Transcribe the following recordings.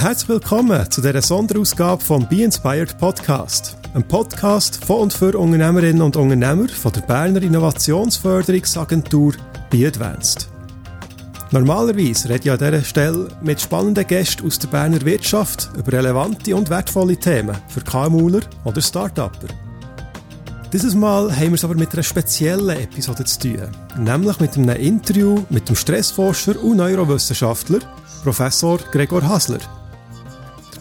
Herzlich willkommen zu dieser Sonderausgabe vom Be Inspired Podcast. Ein Podcast von und für Unternehmerinnen und Unternehmer von der Berner Innovationsförderungsagentur Be Advanced. Normalerweise rede ich an dieser Stelle mit spannenden Gästen aus der Berner Wirtschaft über relevante und wertvolle Themen für KMUler oder Start-Upper. Dieses Mal haben wir es aber mit einer speziellen Episode zu tun, nämlich mit einem Interview mit dem Stressforscher und Neurowissenschaftler Professor Gregor Hasler.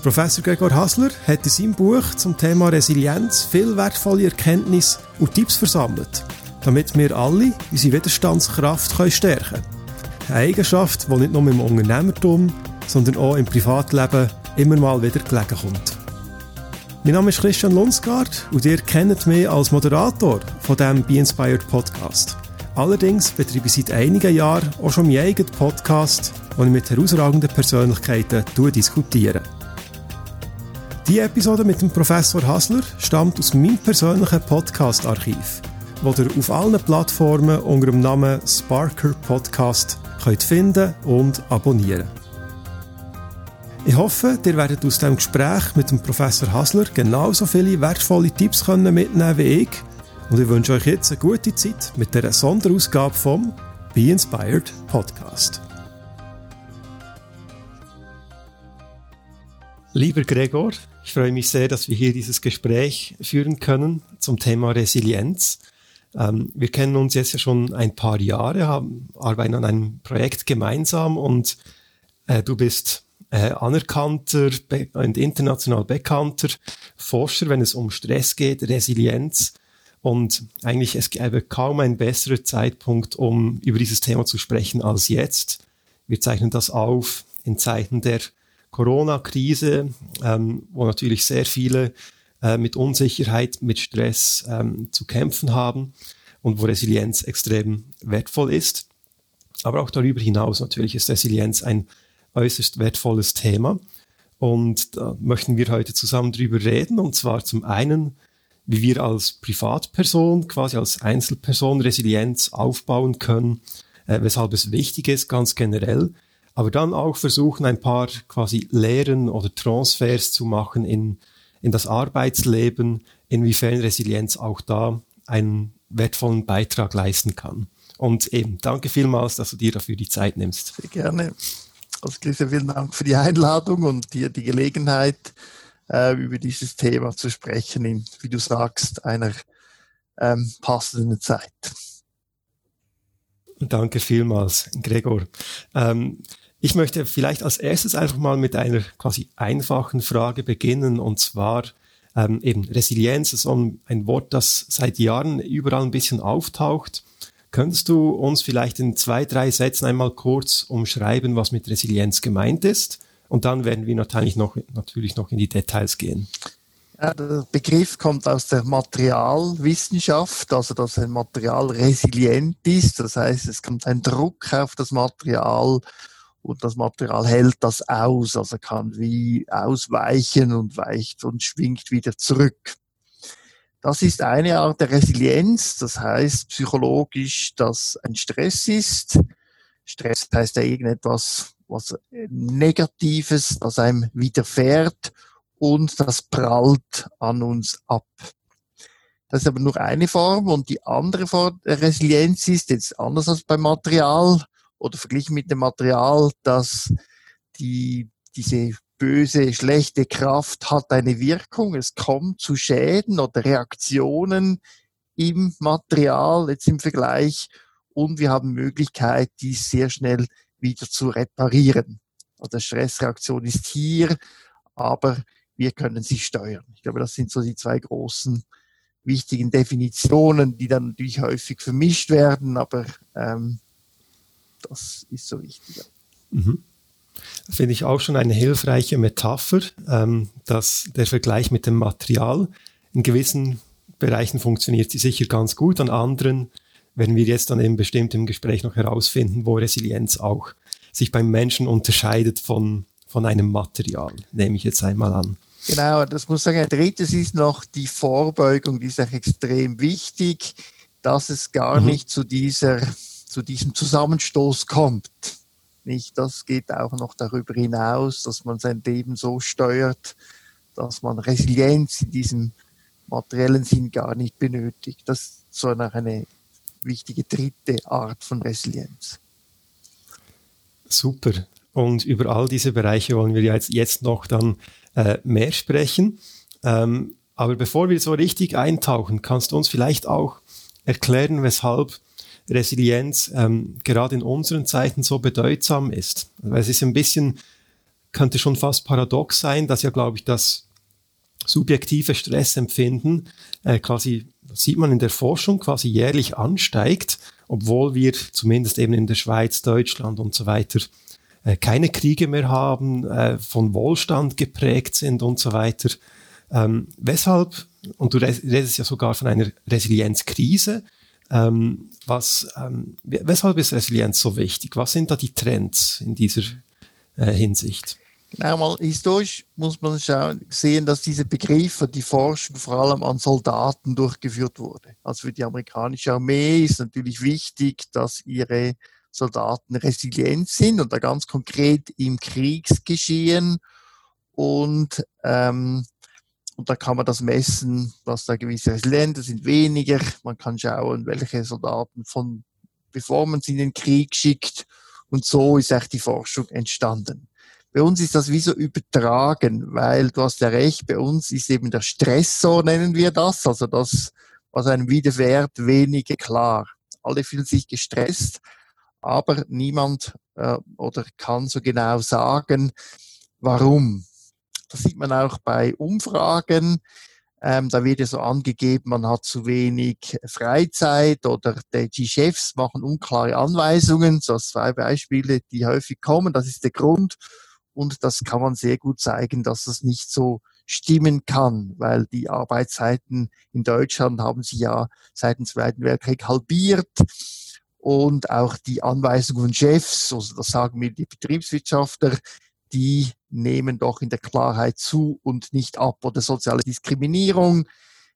Professor Gregor Hasler hat in seinem Buch zum Thema Resilienz viel wertvolle Erkenntnisse und Tipps versammelt, damit wir alle unsere Widerstandskraft stärken können. Eine Eigenschaft, die nicht nur im Unternehmertum, sondern auch im Privatleben immer mal wieder gelegen kommt. Mein Name ist Christian Lunsgaard und ihr kennt mich als Moderator von dem Be Inspired Podcast. Allerdings betreibe ich seit einigen Jahren auch schon meinen eigenen Podcast, wo ich mit herausragenden Persönlichkeiten diskutiere. Die Episode mit dem Professor Hasler stammt aus meinem persönlichen Podcast-Archiv, das ihr auf allen Plattformen unter dem Namen Sparker Podcast könnt finden und abonnieren. Ich hoffe, ihr werdet aus dem Gespräch mit dem Professor Hasler genauso viele wertvolle Tipps können mitnehmen wie ich. Und ich wünsche euch jetzt eine gute Zeit mit der Sonderausgabe vom Be Inspired Podcast. Lieber Gregor, ich freue mich sehr, dass wir hier dieses Gespräch führen können zum Thema Resilienz. Ähm, wir kennen uns jetzt ja schon ein paar Jahre, haben, arbeiten an einem Projekt gemeinsam und äh, du bist äh, anerkannter und international bekannter Forscher, wenn es um Stress geht, Resilienz. Und eigentlich es gäbe kaum ein besserer Zeitpunkt, um über dieses Thema zu sprechen als jetzt. Wir zeichnen das auf in Zeiten der Corona-Krise, ähm, wo natürlich sehr viele äh, mit Unsicherheit, mit Stress ähm, zu kämpfen haben und wo Resilienz extrem wertvoll ist. Aber auch darüber hinaus natürlich ist Resilienz ein äußerst wertvolles Thema. Und da möchten wir heute zusammen drüber reden. Und zwar zum einen, wie wir als Privatperson, quasi als Einzelperson Resilienz aufbauen können, äh, weshalb es wichtig ist, ganz generell. Aber dann auch versuchen, ein paar quasi Lehren oder Transfers zu machen in, in das Arbeitsleben, inwiefern Resilienz auch da einen wertvollen Beitrag leisten kann. Und eben, danke vielmals, dass du dir dafür die Zeit nimmst. Sehr gerne. Also Christian, vielen Dank für die Einladung und dir die Gelegenheit, äh, über dieses Thema zu sprechen, in, wie du sagst, einer ähm, passenden Zeit. Danke vielmals, Gregor. Ähm, ich möchte vielleicht als erstes einfach mal mit einer quasi einfachen Frage beginnen und zwar ähm, eben Resilienz ist ein Wort, das seit Jahren überall ein bisschen auftaucht. Könntest du uns vielleicht in zwei, drei Sätzen einmal kurz umschreiben, was mit Resilienz gemeint ist? Und dann werden wir natürlich noch, natürlich noch in die Details gehen. Ja, der Begriff kommt aus der Materialwissenschaft, also dass ein Material resilient ist. Das heißt, es kommt ein Druck auf das Material und das Material hält das aus, also kann wie ausweichen und weicht und schwingt wieder zurück. Das ist eine Art der Resilienz, das heißt psychologisch, dass ein Stress ist. Stress heißt ja irgendetwas, was Negatives, das einem widerfährt und das prallt an uns ab. Das ist aber nur eine Form und die andere Form der Resilienz ist jetzt anders als beim Material oder verglichen mit dem Material, dass die, diese böse, schlechte Kraft hat eine Wirkung. Es kommt zu Schäden oder Reaktionen im Material, jetzt im Vergleich. Und wir haben Möglichkeit, dies sehr schnell wieder zu reparieren. Also Stressreaktion ist hier, aber wir können sie steuern. Ich glaube, das sind so die zwei großen wichtigen Definitionen, die dann natürlich häufig vermischt werden, aber ähm, das ist so wichtig. Mhm. Finde ich auch schon eine hilfreiche Metapher, ähm, dass der Vergleich mit dem Material in gewissen Bereichen funktioniert sie sicher ganz gut, an anderen werden wir jetzt dann eben bestimmt im Gespräch noch herausfinden, wo Resilienz auch sich beim Menschen unterscheidet von, von einem Material, nehme ich jetzt einmal an. Genau, das muss sagen. Ein drittes ist noch die Vorbeugung, die ist auch extrem wichtig, dass es gar mhm. nicht zu dieser, zu diesem Zusammenstoß kommt nicht. Das geht auch noch darüber hinaus, dass man sein Leben so steuert, dass man Resilienz in diesem materiellen Sinn gar nicht benötigt. Das ist so eine wichtige dritte Art von Resilienz. Super. Und über all diese Bereiche wollen wir jetzt, jetzt noch dann äh, mehr sprechen. Ähm, aber bevor wir so richtig eintauchen, kannst du uns vielleicht auch erklären, weshalb Resilienz ähm, gerade in unseren Zeiten so bedeutsam ist. Weil es ist ein bisschen, könnte schon fast paradox sein, dass ja, glaube ich, das subjektive Stressempfinden äh, quasi, sieht man in der Forschung, quasi jährlich ansteigt, obwohl wir zumindest eben in der Schweiz, Deutschland und so weiter äh, keine Kriege mehr haben, äh, von Wohlstand geprägt sind und so weiter. Ähm, weshalb, und du redest ja sogar von einer Resilienzkrise, ähm, was, ähm, weshalb ist Resilienz so wichtig? Was sind da die Trends in dieser äh, Hinsicht? Mal historisch muss man schauen, sehen, dass diese Begriffe, die Forschung vor allem an Soldaten durchgeführt wurde. Also für die amerikanische Armee ist natürlich wichtig, dass ihre Soldaten resilient sind und da ganz konkret im Kriegsgeschehen und ähm, und da kann man das messen, was da gewisse Länder sind weniger. Man kann schauen, welche Soldaten von, bevor man sie in den Krieg schickt. Und so ist echt die Forschung entstanden. Bei uns ist das wie so übertragen, weil du hast ja recht, bei uns ist eben der Stressor, nennen wir das, also das, was einem widerfährt, weniger klar. Alle fühlen sich gestresst, aber niemand äh, oder kann so genau sagen, warum. Das sieht man auch bei Umfragen. Ähm, da wird ja so angegeben, man hat zu wenig Freizeit oder die Chefs machen unklare Anweisungen. So zwei Beispiele, die häufig kommen. Das ist der Grund. Und das kann man sehr gut zeigen, dass das nicht so stimmen kann, weil die Arbeitszeiten in Deutschland haben sich ja seit dem Zweiten Weltkrieg halbiert und auch die Anweisungen von Chefs, also das sagen mir die Betriebswirtschaftler, die nehmen doch in der Klarheit zu und nicht ab. Oder soziale Diskriminierung,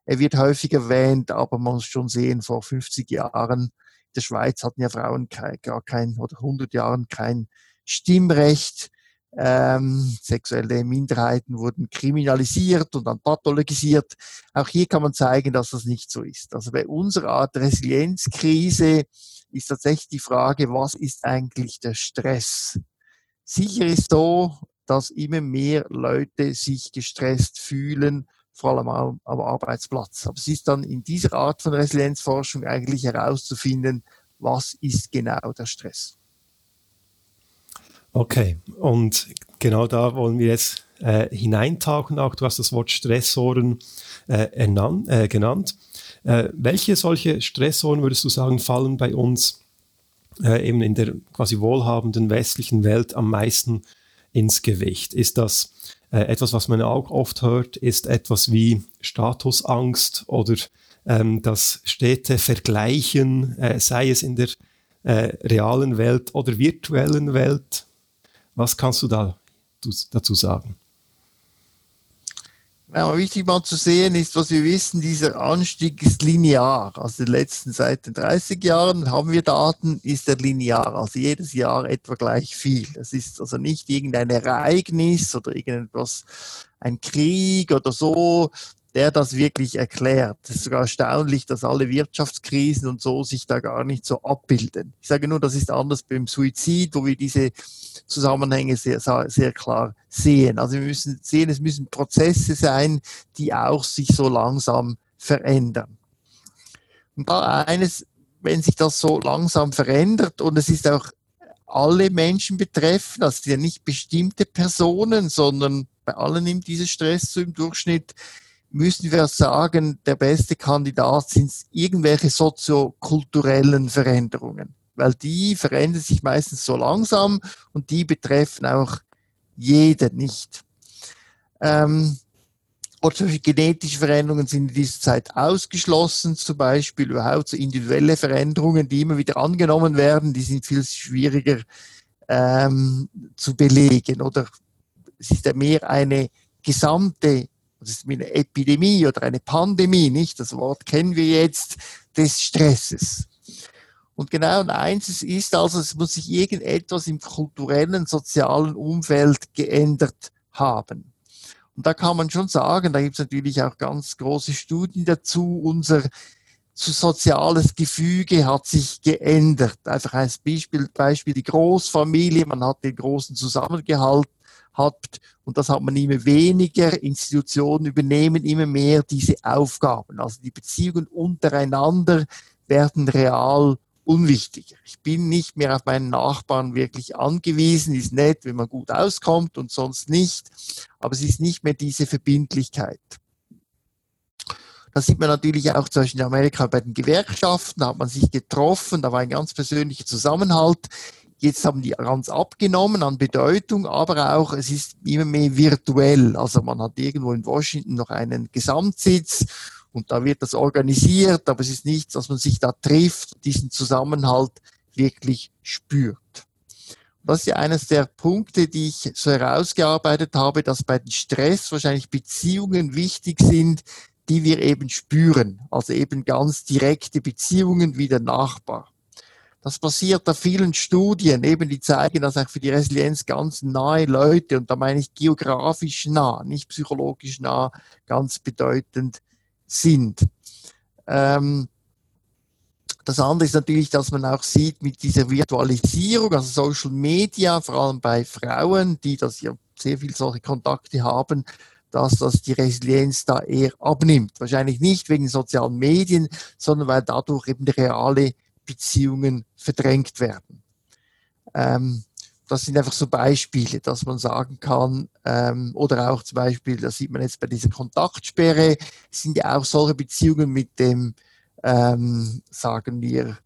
er wird häufig erwähnt, aber man muss schon sehen, vor 50 Jahren in der Schweiz hatten ja Frauen kein, gar kein oder 100 Jahren kein Stimmrecht. Ähm, sexuelle Minderheiten wurden kriminalisiert und dann pathologisiert. Auch hier kann man zeigen, dass das nicht so ist. Also bei unserer Art Resilienzkrise ist tatsächlich die Frage, was ist eigentlich der Stress? Sicher ist so, dass immer mehr Leute sich gestresst fühlen, vor allem am, am Arbeitsplatz. Aber es ist dann in dieser Art von Resilienzforschung eigentlich herauszufinden, was ist genau der Stress. Okay, und genau da wollen wir jetzt äh, hineintauchen. Auch du hast das Wort Stressoren äh, ernannt, äh, genannt. Äh, welche solche Stressoren würdest du sagen fallen bei uns äh, eben in der quasi wohlhabenden westlichen Welt am meisten ins Gewicht? Ist das äh, etwas, was man auch oft hört, ist etwas wie Statusangst oder ähm, das stete Vergleichen, äh, sei es in der äh, realen Welt oder virtuellen Welt? Was kannst du da dazu sagen? Ja, wichtig mal zu sehen ist, was wir wissen, dieser Anstieg ist linear. Also die letzten seit den 30 Jahren haben wir Daten, ist er linear. Also jedes Jahr etwa gleich viel. Es ist also nicht irgendein Ereignis oder irgendetwas, ein Krieg oder so, der das wirklich erklärt. Es ist sogar erstaunlich, dass alle Wirtschaftskrisen und so sich da gar nicht so abbilden. Ich sage nur, das ist anders beim Suizid, wo wir diese Zusammenhänge sehr, sehr klar sehen. Also wir müssen sehen, es müssen Prozesse sein, die auch sich so langsam verändern. Und da eines, wenn sich das so langsam verändert und es ist auch alle Menschen betreffen, also ja nicht bestimmte Personen, sondern bei allen nimmt dieser Stress so im Durchschnitt, müssen wir sagen, der beste Kandidat sind irgendwelche soziokulturellen Veränderungen weil die verändern sich meistens so langsam und die betreffen auch jeden nicht. Ähm, oder solche genetische Veränderungen sind in dieser Zeit ausgeschlossen, zum Beispiel überhaupt so individuelle Veränderungen, die immer wieder angenommen werden, die sind viel schwieriger ähm, zu belegen. Oder es ist ja mehr eine gesamte, das ist eine Epidemie oder eine Pandemie, nicht? Das Wort kennen wir jetzt, des Stresses. Und genau eins ist also, es muss sich irgendetwas im kulturellen, sozialen Umfeld geändert haben. Und da kann man schon sagen, da gibt es natürlich auch ganz große Studien dazu, unser soziales Gefüge hat sich geändert. Einfach ein Beispiel, Beispiel die Großfamilie, man hat den großen Zusammengehalt hat und das hat man immer weniger. Institutionen übernehmen immer mehr diese Aufgaben. Also die Beziehungen untereinander werden real unwichtiger. Ich bin nicht mehr auf meinen Nachbarn wirklich angewiesen. Ist nett, wenn man gut auskommt und sonst nicht. Aber es ist nicht mehr diese Verbindlichkeit. Das sieht man natürlich auch zum Beispiel in Amerika bei den Gewerkschaften. Da hat man sich getroffen. Da war ein ganz persönlicher Zusammenhalt. Jetzt haben die ganz abgenommen an Bedeutung, aber auch es ist immer mehr virtuell. Also man hat irgendwo in Washington noch einen Gesamtsitz und da wird das organisiert, aber es ist nichts, dass man sich da trifft, diesen Zusammenhalt wirklich spürt. Das ist ja eines der Punkte, die ich so herausgearbeitet habe, dass bei den Stress wahrscheinlich Beziehungen wichtig sind, die wir eben spüren. Also eben ganz direkte Beziehungen wie der Nachbar. Das passiert da vielen Studien, eben die zeigen, dass auch für die Resilienz ganz nahe Leute, und da meine ich geografisch nah, nicht psychologisch nah, ganz bedeutend sind. Ähm, das andere ist natürlich, dass man auch sieht mit dieser Virtualisierung, also Social Media, vor allem bei Frauen, die das ja sehr viel solche Kontakte haben, dass das die Resilienz da eher abnimmt. Wahrscheinlich nicht wegen sozialen Medien, sondern weil dadurch eben reale Beziehungen verdrängt werden. Ähm, das sind einfach so Beispiele, dass man sagen kann, ähm, oder auch zum Beispiel, das sieht man jetzt bei dieser Kontaktsperre, sind ja auch solche Beziehungen mit dem, ähm, sagen wir,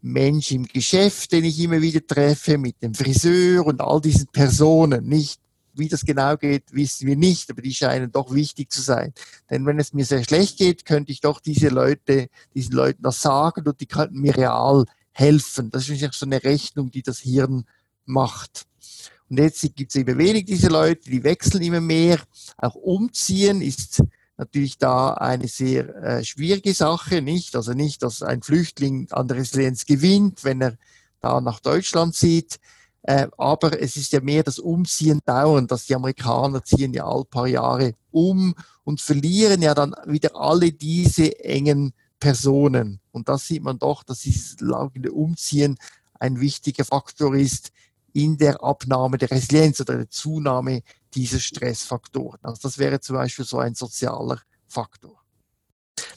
Mensch im Geschäft, den ich immer wieder treffe, mit dem Friseur und all diesen Personen, nicht wie das genau geht, wissen wir nicht, aber die scheinen doch wichtig zu sein. Denn wenn es mir sehr schlecht geht, könnte ich doch diese Leute, diesen Leuten das sagen und die könnten mir real helfen. Das ist so eine Rechnung, die das Hirn macht. Und jetzt gibt es immer wenig diese Leute, die wechseln immer mehr. Auch umziehen ist natürlich da eine sehr äh, schwierige Sache, nicht? Also nicht, dass ein Flüchtling an Resilienz gewinnt, wenn er da nach Deutschland zieht. Äh, aber es ist ja mehr das Umziehen dauernd, dass die Amerikaner ziehen ja all paar Jahre um und verlieren ja dann wieder alle diese engen Personen. Und das sieht man doch, dass dieses laufende Umziehen ein wichtiger Faktor ist, in der Abnahme der Resilienz oder der Zunahme dieser Stressfaktoren. Also das wäre zum Beispiel so ein sozialer Faktor.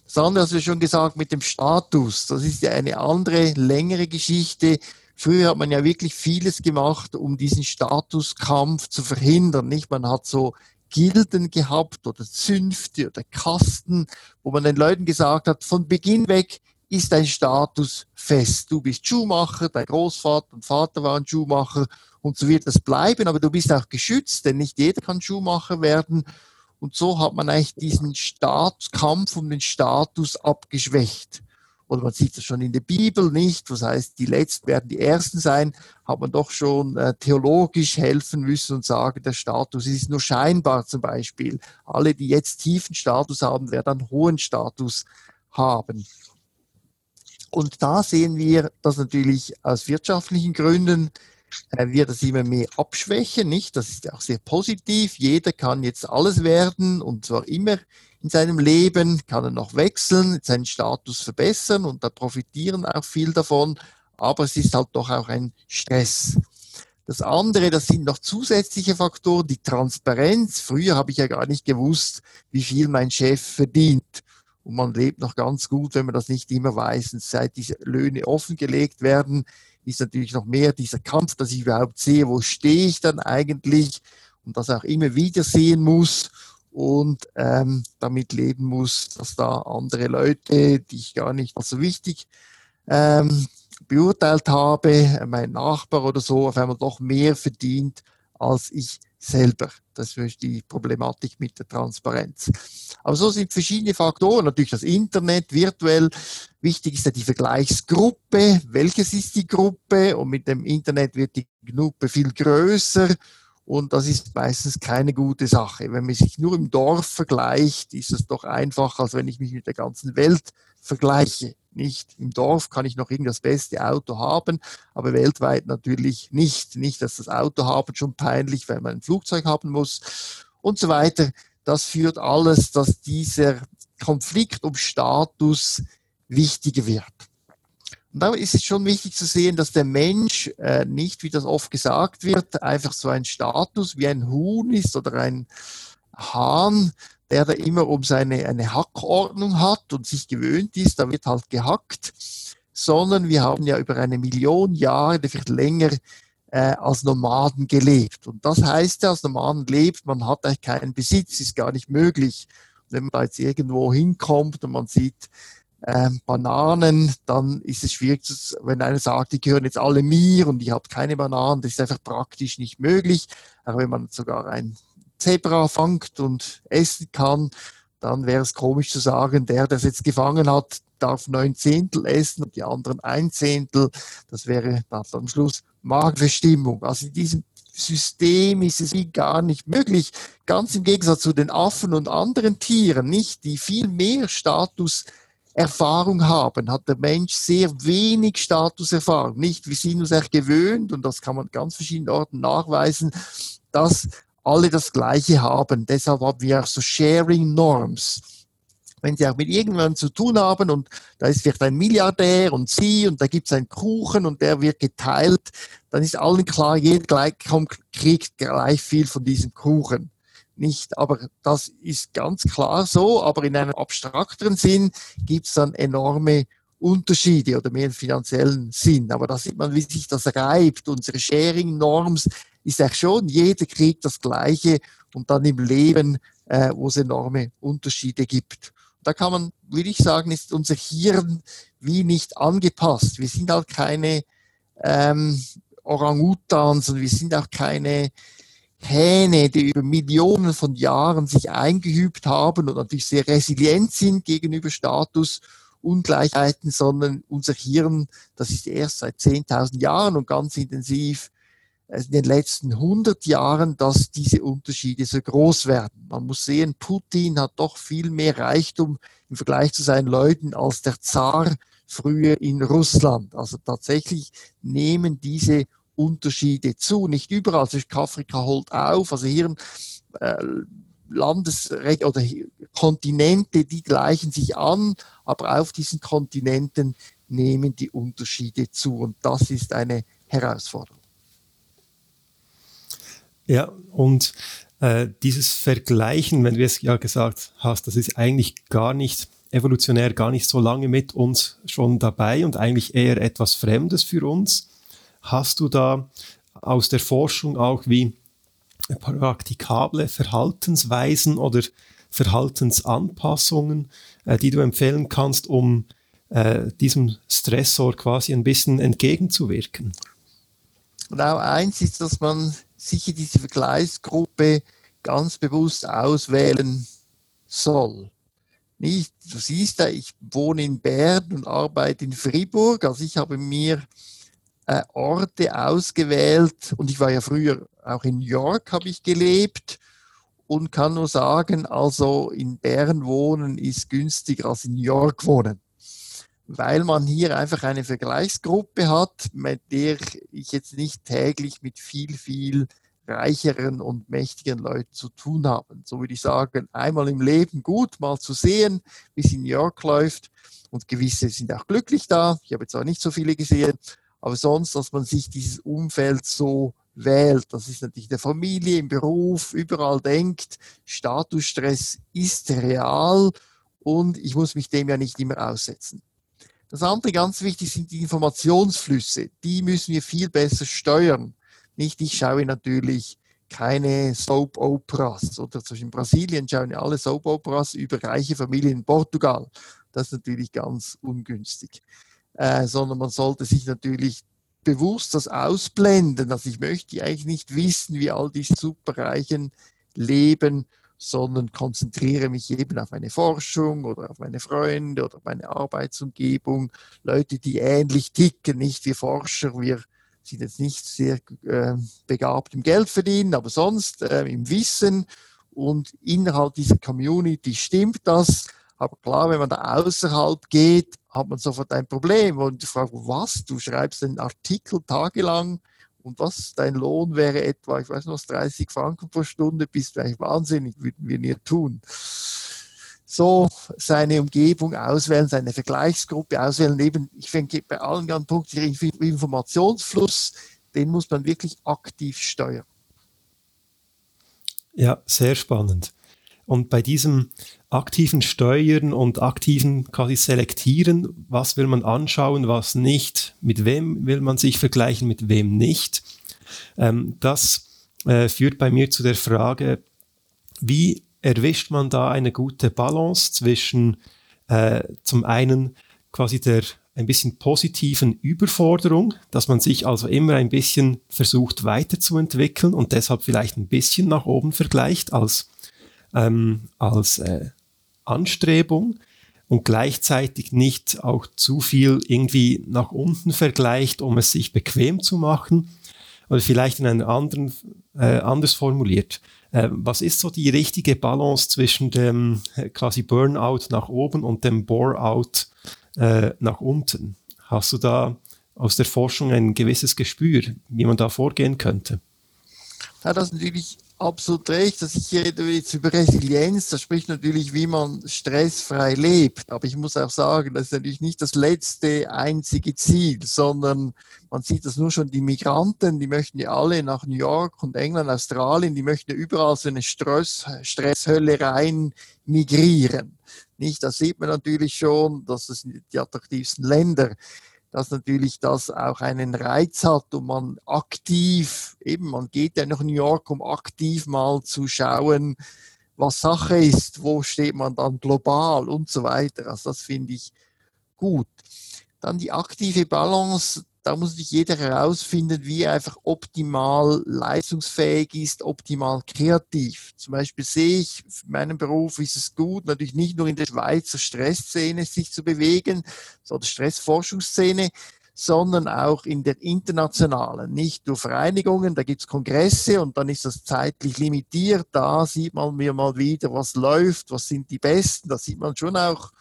Das andere, was wir schon gesagt, mit dem Status, das ist ja eine andere, längere Geschichte. Früher hat man ja wirklich vieles gemacht, um diesen Statuskampf zu verhindern. Nicht? Man hat so Gilden gehabt oder Zünfte oder Kasten, wo man den Leuten gesagt hat, von Beginn weg, ist dein Status fest. Du bist Schuhmacher, dein Großvater und Vater waren Schuhmacher und so wird das bleiben, aber du bist auch geschützt, denn nicht jeder kann Schuhmacher werden. Und so hat man eigentlich diesen Staat, Kampf um den Status abgeschwächt. Oder man sieht das schon in der Bibel nicht, was heißt, die Letzten werden die Ersten sein, hat man doch schon äh, theologisch helfen müssen und sagen, der Status ist nur scheinbar zum Beispiel. Alle, die jetzt tiefen Status haben, werden dann hohen Status haben. Und da sehen wir, dass natürlich aus wirtschaftlichen Gründen äh, wir das immer mehr abschwächen, nicht? Das ist auch sehr positiv. Jeder kann jetzt alles werden und zwar immer in seinem Leben, kann er noch wechseln, seinen Status verbessern und da profitieren auch viel davon. Aber es ist halt doch auch ein Stress. Das andere, das sind noch zusätzliche Faktoren, die Transparenz. Früher habe ich ja gar nicht gewusst, wie viel mein Chef verdient und man lebt noch ganz gut, wenn man das nicht immer weiß. Und seit diese Löhne offengelegt werden, ist natürlich noch mehr dieser Kampf, dass ich überhaupt sehe, wo stehe ich dann eigentlich und das auch immer wieder sehen muss und ähm, damit leben muss, dass da andere Leute, die ich gar nicht so wichtig ähm, beurteilt habe, mein Nachbar oder so, auf einmal doch mehr verdient als ich selber. Das ist die Problematik mit der Transparenz. Aber so sind verschiedene Faktoren. Natürlich das Internet, virtuell. Wichtig ist ja die Vergleichsgruppe. Welches ist die Gruppe? Und mit dem Internet wird die Gruppe viel größer. Und das ist meistens keine gute Sache. Wenn man sich nur im Dorf vergleicht, ist es doch einfacher, als wenn ich mich mit der ganzen Welt vergleiche. Nicht im Dorf kann ich noch irgend das beste Auto haben, aber weltweit natürlich nicht. Nicht, dass das Auto haben schon peinlich, wenn man ein Flugzeug haben muss und so weiter. Das führt alles, dass dieser Konflikt um Status wichtiger wird. Und da ist es schon wichtig zu sehen, dass der Mensch äh, nicht, wie das oft gesagt wird, einfach so ein Status wie ein Huhn ist oder ein Hahn, der da immer um seine eine Hackordnung hat und sich gewöhnt ist, da wird halt gehackt, sondern wir haben ja über eine Million Jahre, vielleicht länger, äh, als Nomaden gelebt. Und das heißt ja, als Nomaden lebt, man hat eigentlich keinen Besitz, ist gar nicht möglich. wenn man da jetzt irgendwo hinkommt und man sieht ähm, Bananen, dann ist es schwierig, wenn einer sagt, die gehören jetzt alle mir und ich habe keine Bananen, das ist einfach praktisch nicht möglich. Aber wenn man sogar ein Zebra fangt und essen kann, dann wäre es komisch zu sagen, der, der es jetzt gefangen hat, darf neun Zehntel essen und die anderen ein Zehntel. Das wäre dann am Schluss Magenverstimmung. Also in diesem System ist es wie gar nicht möglich. Ganz im Gegensatz zu den Affen und anderen Tieren, nicht, die viel mehr Statuserfahrung haben, hat der Mensch sehr wenig Statuserfahrung. Nicht, wir sind uns echt gewöhnt, und das kann man ganz verschiedenen Orten nachweisen, dass alle das Gleiche haben. Deshalb haben wir auch so Sharing Norms. Wenn Sie auch mit irgendjemandem zu tun haben und da ist vielleicht ein Milliardär und Sie und da gibt es einen Kuchen und der wird geteilt, dann ist allen klar, jeder gleich kriegt gleich viel von diesem Kuchen. Nicht, aber das ist ganz klar so, aber in einem abstrakteren Sinn gibt es dann enorme Unterschiede oder mehr im finanziellen Sinn. Aber da sieht man, wie sich das reibt. Unsere Sharing-Norms ist ja schon, jeder kriegt das Gleiche und dann im Leben, äh, wo es enorme Unterschiede gibt. Da kann man, würde ich sagen, ist unser Hirn wie nicht angepasst. Wir sind halt keine ähm, Orang-Utans und wir sind auch keine Hähne, die über Millionen von Jahren sich eingeübt haben und natürlich sehr resilient sind gegenüber Statusungleichheiten, sondern unser Hirn, das ist erst seit 10.000 Jahren und ganz intensiv in den letzten 100 Jahren, dass diese Unterschiede so groß werden. Man muss sehen, Putin hat doch viel mehr Reichtum im Vergleich zu seinen Leuten als der Zar früher in Russland. Also tatsächlich nehmen diese Unterschiede zu. Nicht überall. Also Afrika holt auf. Also hier äh, Landes- oder Kontinente, die gleichen sich an, aber auf diesen Kontinenten nehmen die Unterschiede zu. Und das ist eine Herausforderung. Ja, und äh, dieses Vergleichen, wenn du es ja gesagt hast, das ist eigentlich gar nicht evolutionär gar nicht so lange mit uns schon dabei und eigentlich eher etwas Fremdes für uns. Hast du da aus der Forschung auch wie praktikable Verhaltensweisen oder Verhaltensanpassungen, äh, die du empfehlen kannst, um äh, diesem Stressor quasi ein bisschen entgegenzuwirken? Genau, eins ist, dass man sicher diese Vergleichsgruppe ganz bewusst auswählen soll. Nicht, du siehst ja, ich wohne in Bern und arbeite in Fribourg, also ich habe mir äh, Orte ausgewählt und ich war ja früher auch in York, habe ich gelebt und kann nur sagen, also in Bern wohnen ist günstiger als in York wohnen weil man hier einfach eine Vergleichsgruppe hat, mit der ich jetzt nicht täglich mit viel, viel reicheren und mächtigen Leuten zu tun habe. So würde ich sagen, einmal im Leben gut, mal zu sehen, wie es in New York läuft. Und gewisse sind auch glücklich da. Ich habe jetzt auch nicht so viele gesehen. Aber sonst, dass man sich dieses Umfeld so wählt. Das ist natürlich der Familie, im Beruf, überall denkt, Statusstress ist real und ich muss mich dem ja nicht immer aussetzen. Das andere ganz wichtig sind die Informationsflüsse. Die müssen wir viel besser steuern. Nicht, ich schaue natürlich keine Soap Operas oder in Brasilien schauen alle Soap Operas über reiche Familien in Portugal. Das ist natürlich ganz ungünstig. Äh, sondern man sollte sich natürlich bewusst das ausblenden. Also ich möchte eigentlich nicht wissen, wie all die Superreichen leben sondern konzentriere mich eben auf meine Forschung oder auf meine Freunde oder meine Arbeitsumgebung, Leute, die ähnlich ticken, nicht wir Forscher, wir sind jetzt nicht sehr äh, begabt im Geld verdienen, aber sonst äh, im Wissen und innerhalb dieser Community stimmt das. Aber klar, wenn man da außerhalb geht, hat man sofort ein Problem. Und die Frage, was? Du schreibst einen Artikel tagelang und was? Dein Lohn wäre etwa, ich weiß noch, 30 Franken pro Stunde, bist du eigentlich wahnsinnig, würden wir nie tun. So seine Umgebung auswählen, seine Vergleichsgruppe auswählen. Eben, ich denke, bei allen ganzen Punkten, Informationsfluss, den muss man wirklich aktiv steuern. Ja, sehr spannend. Und bei diesem aktiven Steuern und aktiven quasi Selektieren, was will man anschauen, was nicht, mit wem will man sich vergleichen, mit wem nicht, ähm, das äh, führt bei mir zu der Frage, wie erwischt man da eine gute Balance zwischen äh, zum einen quasi der ein bisschen positiven Überforderung, dass man sich also immer ein bisschen versucht weiterzuentwickeln und deshalb vielleicht ein bisschen nach oben vergleicht als ähm, als äh, Anstrebung und gleichzeitig nicht auch zu viel irgendwie nach unten vergleicht, um es sich bequem zu machen. Oder vielleicht in einem anderen, äh, anders formuliert. Äh, was ist so die richtige Balance zwischen dem äh, quasi Burnout nach oben und dem Bore-out äh, nach unten? Hast du da aus der Forschung ein gewisses Gespür, wie man da vorgehen könnte? Ja, das ist natürlich absolut recht, dass ich hier jetzt über Resilienz, das spricht natürlich, wie man stressfrei lebt. Aber ich muss auch sagen, das ist natürlich nicht das letzte, einzige Ziel, sondern man sieht das nur schon, die Migranten, die möchten ja alle nach New York und England, Australien, die möchten ja überall so eine Stress, Stresshölle rein migrieren. Nicht, das sieht man natürlich schon, dass das sind die attraktivsten Länder dass natürlich das auch einen Reiz hat und man aktiv, eben, man geht ja nach New York, um aktiv mal zu schauen, was Sache ist, wo steht man dann global und so weiter. Also das finde ich gut. Dann die aktive Balance, da muss sich jeder herausfinden, wie er einfach optimal leistungsfähig ist, optimal kreativ. Zum Beispiel sehe ich, in meinem Beruf ist es gut, natürlich nicht nur in der Schweizer Stressszene sich zu bewegen, so der Stressforschungsszene, sondern auch in der internationalen, nicht nur Vereinigungen, da gibt es Kongresse und dann ist das zeitlich limitiert, da sieht man mir mal wieder, was läuft, was sind die Besten, da sieht man schon auch,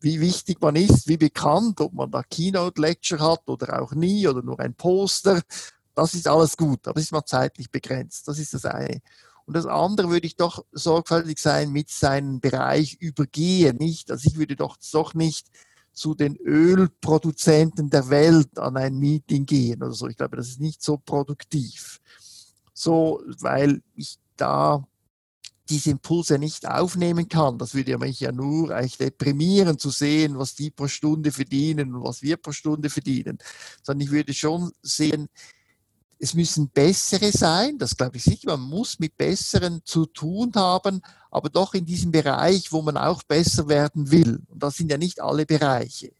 wie wichtig man ist, wie bekannt, ob man da Keynote-Lecture hat oder auch nie oder nur ein Poster. Das ist alles gut, aber das ist mal zeitlich begrenzt. Das ist das eine. Und das andere würde ich doch sorgfältig sein mit seinem Bereich übergehen, nicht? Also ich würde doch, doch nicht zu den Ölproduzenten der Welt an ein Meeting gehen oder so. Ich glaube, das ist nicht so produktiv. So, weil ich da diese Impulse nicht aufnehmen kann. Das würde mich ja nur eigentlich deprimieren zu sehen, was die pro Stunde verdienen und was wir pro Stunde verdienen. Sondern ich würde schon sehen, es müssen bessere sein, das glaube ich sicher, man muss mit besseren zu tun haben, aber doch in diesem Bereich, wo man auch besser werden will. Und das sind ja nicht alle Bereiche.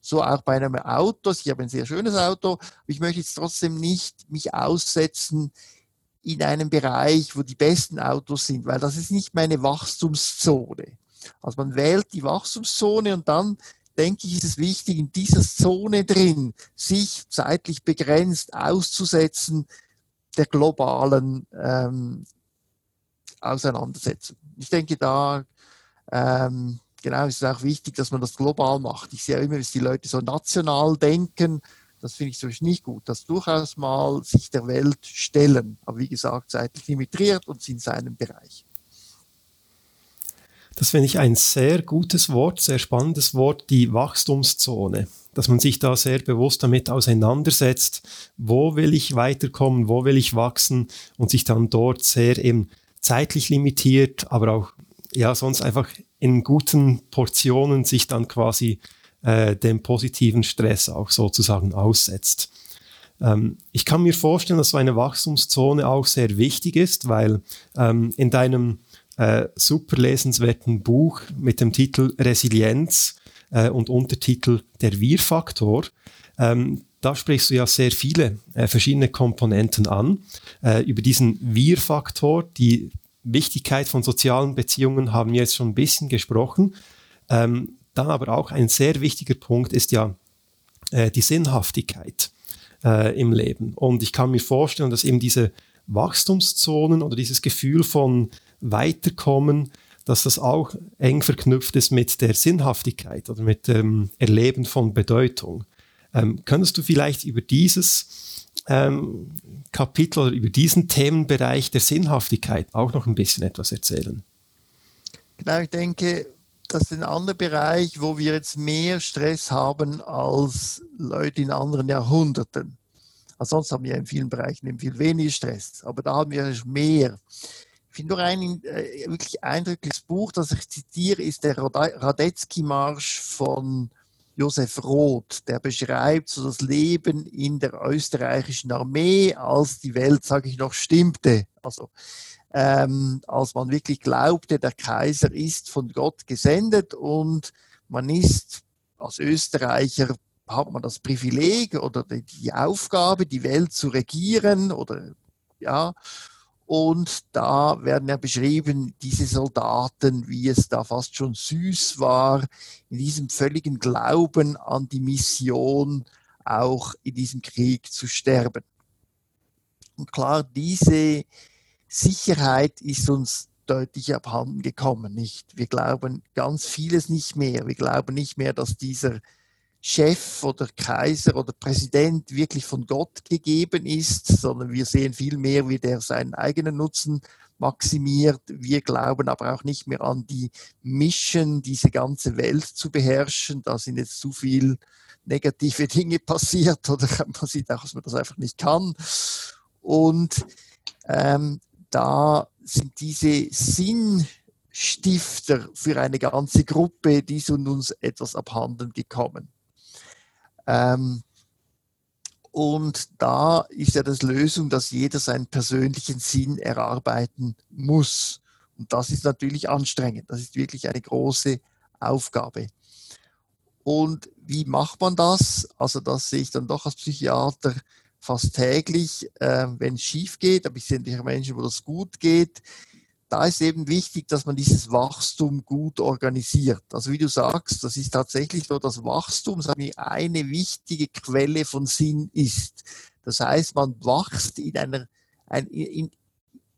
So auch bei einem Auto, ich habe ein sehr schönes Auto, aber ich möchte jetzt trotzdem nicht mich aussetzen in einem Bereich, wo die besten Autos sind, weil das ist nicht meine Wachstumszone. Also man wählt die Wachstumszone und dann denke ich, ist es wichtig, in dieser Zone drin sich zeitlich begrenzt auszusetzen der globalen ähm, Auseinandersetzung. Ich denke, da ähm, genau ist es auch wichtig, dass man das global macht. Ich sehe immer, dass die Leute so national denken das finde ich so nicht gut. Das durchaus mal sich der Welt stellen. Aber wie gesagt, zeitlich limitiert und in seinem Bereich. Das finde ich ein sehr gutes Wort, sehr spannendes Wort, die Wachstumszone. Dass man sich da sehr bewusst damit auseinandersetzt, wo will ich weiterkommen, wo will ich wachsen und sich dann dort sehr eben zeitlich limitiert, aber auch ja sonst einfach in guten Portionen sich dann quasi äh, dem positiven Stress auch sozusagen aussetzt. Ähm, ich kann mir vorstellen, dass so eine Wachstumszone auch sehr wichtig ist, weil ähm, in deinem äh, super lesenswerten Buch mit dem Titel Resilienz äh, und Untertitel Der Wir-Faktor, ähm, da sprichst du ja sehr viele äh, verschiedene Komponenten an. Äh, über diesen Wir-Faktor, die Wichtigkeit von sozialen Beziehungen haben wir jetzt schon ein bisschen gesprochen. Ähm, dann aber auch ein sehr wichtiger Punkt ist ja äh, die Sinnhaftigkeit äh, im Leben. Und ich kann mir vorstellen, dass eben diese Wachstumszonen oder dieses Gefühl von Weiterkommen, dass das auch eng verknüpft ist mit der Sinnhaftigkeit oder mit dem Erleben von Bedeutung. Ähm, könntest du vielleicht über dieses ähm, Kapitel oder über diesen Themenbereich der Sinnhaftigkeit auch noch ein bisschen etwas erzählen? Genau, ich denke, das ist ein anderer Bereich, wo wir jetzt mehr Stress haben als Leute in anderen Jahrhunderten. Ansonsten haben wir in vielen Bereichen viel weniger Stress, aber da haben wir mehr. Ich finde nur ein äh, wirklich eindrückliches Buch, das ich zitiere, ist der Radetzky-Marsch von Josef Roth. Der beschreibt so das Leben in der österreichischen Armee, als die Welt, sage ich noch, stimmte. Also ähm, als man wirklich glaubte, der Kaiser ist von Gott gesendet und man ist als Österreicher hat man das Privileg oder die Aufgabe, die Welt zu regieren oder ja. Und da werden ja beschrieben, diese Soldaten, wie es da fast schon süß war, in diesem völligen Glauben an die Mission auch in diesem Krieg zu sterben. Und klar, diese Sicherheit ist uns deutlich abhanden gekommen. Nicht? Wir glauben ganz vieles nicht mehr. Wir glauben nicht mehr, dass dieser Chef oder Kaiser oder Präsident wirklich von Gott gegeben ist, sondern wir sehen viel mehr, wie der seinen eigenen Nutzen maximiert. Wir glauben aber auch nicht mehr an die Mission, diese ganze Welt zu beherrschen. Da sind jetzt zu viel negative Dinge passiert oder man sieht auch, dass man das einfach nicht kann. Und ähm, da sind diese Sinnstifter für eine ganze Gruppe, die sind uns etwas abhanden gekommen. Ähm, und da ist ja das Lösung, dass jeder seinen persönlichen Sinn erarbeiten muss. Und das ist natürlich anstrengend. Das ist wirklich eine große Aufgabe. Und wie macht man das? Also das sehe ich dann doch als Psychiater fast täglich, äh, wenn es schief geht, aber ich sehe natürlich Menschen, wo das gut geht. Da ist eben wichtig, dass man dieses Wachstum gut organisiert. Also wie du sagst, das ist tatsächlich so, dass Wachstum eine wichtige Quelle von Sinn ist. Das heißt, man wächst in einer, ein, in,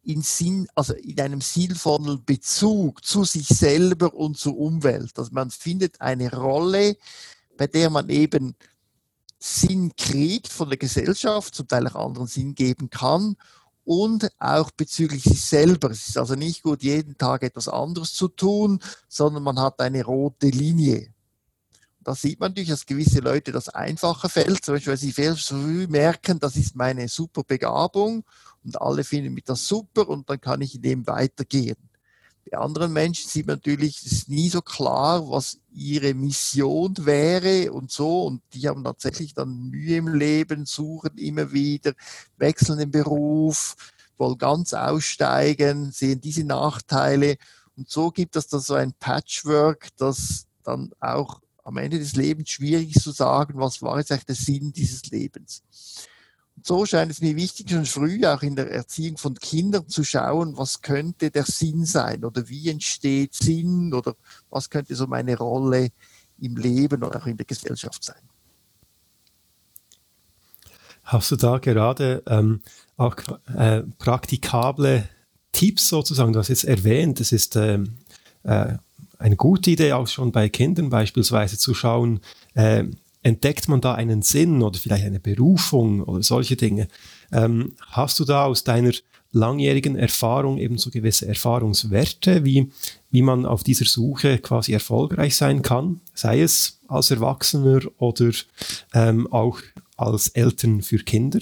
in Sinn, also in einem sinnvollen Bezug zu sich selber und zur Umwelt. Also man findet eine Rolle, bei der man eben Sinn kriegt von der Gesellschaft, zum Teil auch anderen Sinn geben kann und auch bezüglich sich selber. Es ist also nicht gut, jeden Tag etwas anderes zu tun, sondern man hat eine rote Linie. Da sieht man natürlich, dass gewisse Leute das einfacher fällt, zum Beispiel, weil sie viel früh merken, das ist meine super Begabung und alle finden mich das super und dann kann ich in dem weitergehen. Bei anderen Menschen sieht man natürlich, es ist nie so klar, was ihre Mission wäre und so. Und die haben tatsächlich dann Mühe im Leben, suchen immer wieder, wechseln den Beruf, wollen ganz aussteigen, sehen diese Nachteile. Und so gibt es da so ein Patchwork, das dann auch am Ende des Lebens schwierig ist zu sagen, was war jetzt eigentlich der Sinn dieses Lebens so scheint es mir wichtig, schon früh auch in der Erziehung von Kindern zu schauen, was könnte der Sinn sein oder wie entsteht Sinn oder was könnte so meine Rolle im Leben oder auch in der Gesellschaft sein. Hast du da gerade ähm, auch äh, praktikable Tipps sozusagen? Du hast jetzt erwähnt, es ist ähm, äh, eine gute Idee, auch schon bei Kindern beispielsweise zu schauen, äh, entdeckt man da einen Sinn oder vielleicht eine Berufung oder solche Dinge? Ähm, hast du da aus deiner langjährigen Erfahrung eben so gewisse Erfahrungswerte, wie, wie man auf dieser Suche quasi erfolgreich sein kann, sei es als Erwachsener oder ähm, auch als Eltern für Kinder?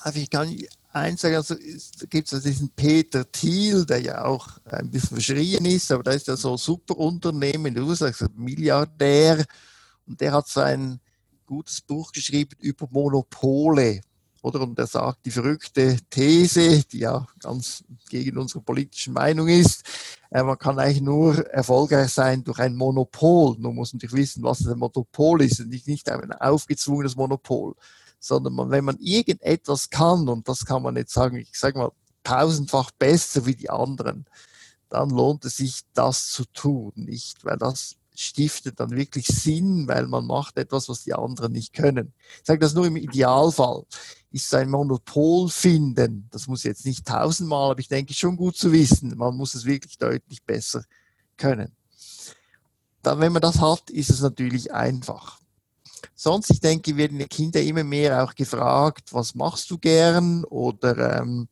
Also ich kann eins sagen, also gibt es diesen Peter Thiel, der ja auch ein bisschen verschrien ist, aber der ist ja so super Unternehmen in den USA, also Milliardär, und der hat so ein gutes Buch geschrieben über Monopole. Oder? Und er sagt die verrückte These, die ja ganz gegen unsere politische Meinung ist, äh, man kann eigentlich nur erfolgreich sein durch ein Monopol. Nur muss man natürlich wissen, was ein Monopol ist und nicht ein aufgezwungenes Monopol sondern man, wenn man irgendetwas kann, und das kann man jetzt sagen, ich sage mal, tausendfach besser wie die anderen, dann lohnt es sich, das zu tun, nicht? Weil das stiftet dann wirklich Sinn, weil man macht etwas, was die anderen nicht können. Ich sage das nur im Idealfall. Ist ein Monopol finden, das muss jetzt nicht tausendmal, aber ich denke schon gut zu wissen. Man muss es wirklich deutlich besser können. Dann, wenn man das hat, ist es natürlich einfach. Sonst, ich denke, werden die Kinder immer mehr auch gefragt, was machst du gern oder ähm,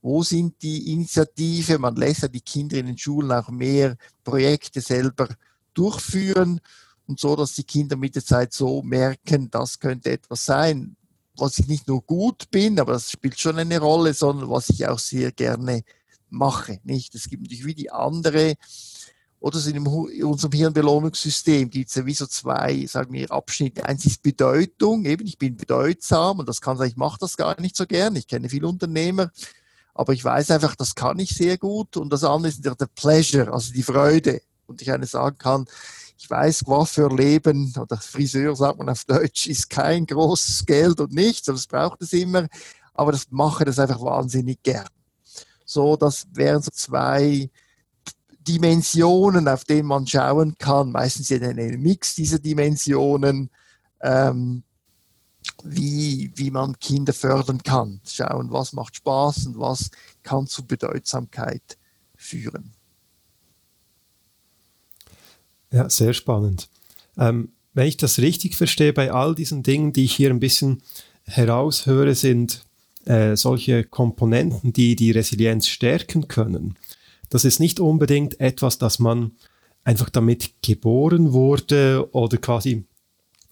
wo sind die Initiative? Man lässt ja die Kinder in den Schulen auch mehr Projekte selber durchführen und so, dass die Kinder mit der Zeit so merken, das könnte etwas sein, was ich nicht nur gut bin, aber das spielt schon eine Rolle, sondern was ich auch sehr gerne mache. Nicht? Es gibt natürlich wie die andere oder so in, unserem Hirnbelohnungssystem gibt es ja wie so zwei, sagen wir, Abschnitte. Eins ist Bedeutung, eben ich bin bedeutsam und das kann sein, ich mache das gar nicht so gern. Ich kenne viele Unternehmer, aber ich weiß einfach, das kann ich sehr gut. Und das andere ist der Pleasure, also die Freude. Und ich eine sagen kann, ich weiß, für Leben oder Friseur sagt man auf Deutsch, ist kein großes Geld und nichts, aber es braucht es immer. Aber das mache das einfach wahnsinnig gern. So, das wären so zwei Dimensionen, auf denen man schauen kann, meistens in einem Mix dieser Dimensionen, ähm, wie, wie man Kinder fördern kann. Schauen, was macht Spaß und was kann zu Bedeutsamkeit führen. Ja, sehr spannend. Ähm, wenn ich das richtig verstehe, bei all diesen Dingen, die ich hier ein bisschen heraushöre, sind äh, solche Komponenten, die die Resilienz stärken können das ist nicht unbedingt etwas, dass man einfach damit geboren wurde oder quasi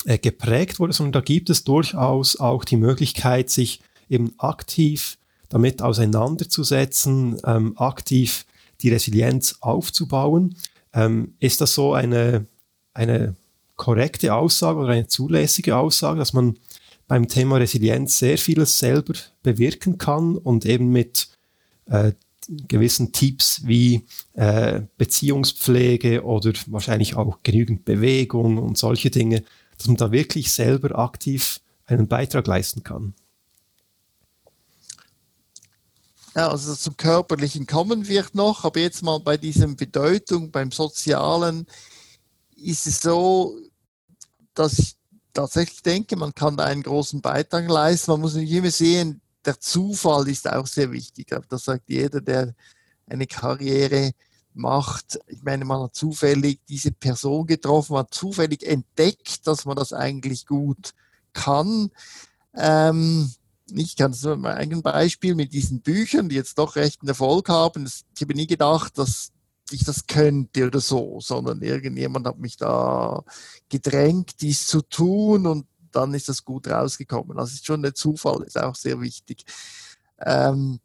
äh, geprägt wurde, sondern da gibt es durchaus auch die Möglichkeit, sich eben aktiv damit auseinanderzusetzen, ähm, aktiv die Resilienz aufzubauen. Ähm, ist das so eine, eine korrekte Aussage oder eine zulässige Aussage, dass man beim Thema Resilienz sehr vieles selber bewirken kann und eben mit äh, gewissen Tipps wie äh, Beziehungspflege oder wahrscheinlich auch genügend Bewegung und solche Dinge, dass man da wirklich selber aktiv einen Beitrag leisten kann. Ja, also zum Körperlichen kommen wird noch, aber jetzt mal bei diesem Bedeutung, beim Sozialen ist es so, dass ich tatsächlich denke, man kann da einen großen Beitrag leisten. Man muss nicht immer sehen, der Zufall ist auch sehr wichtig. Das sagt jeder, der eine Karriere macht. Ich meine, man hat zufällig diese Person getroffen, man hat zufällig entdeckt, dass man das eigentlich gut kann. Ähm, ich kann es nur mein eigenes Beispiel mit diesen Büchern, die jetzt doch rechten Erfolg haben. Ich habe nie gedacht, dass ich das könnte oder so, sondern irgendjemand hat mich da gedrängt, dies zu tun und dann ist das gut rausgekommen. Also ist schon der Zufall, ist auch sehr wichtig. Ähm,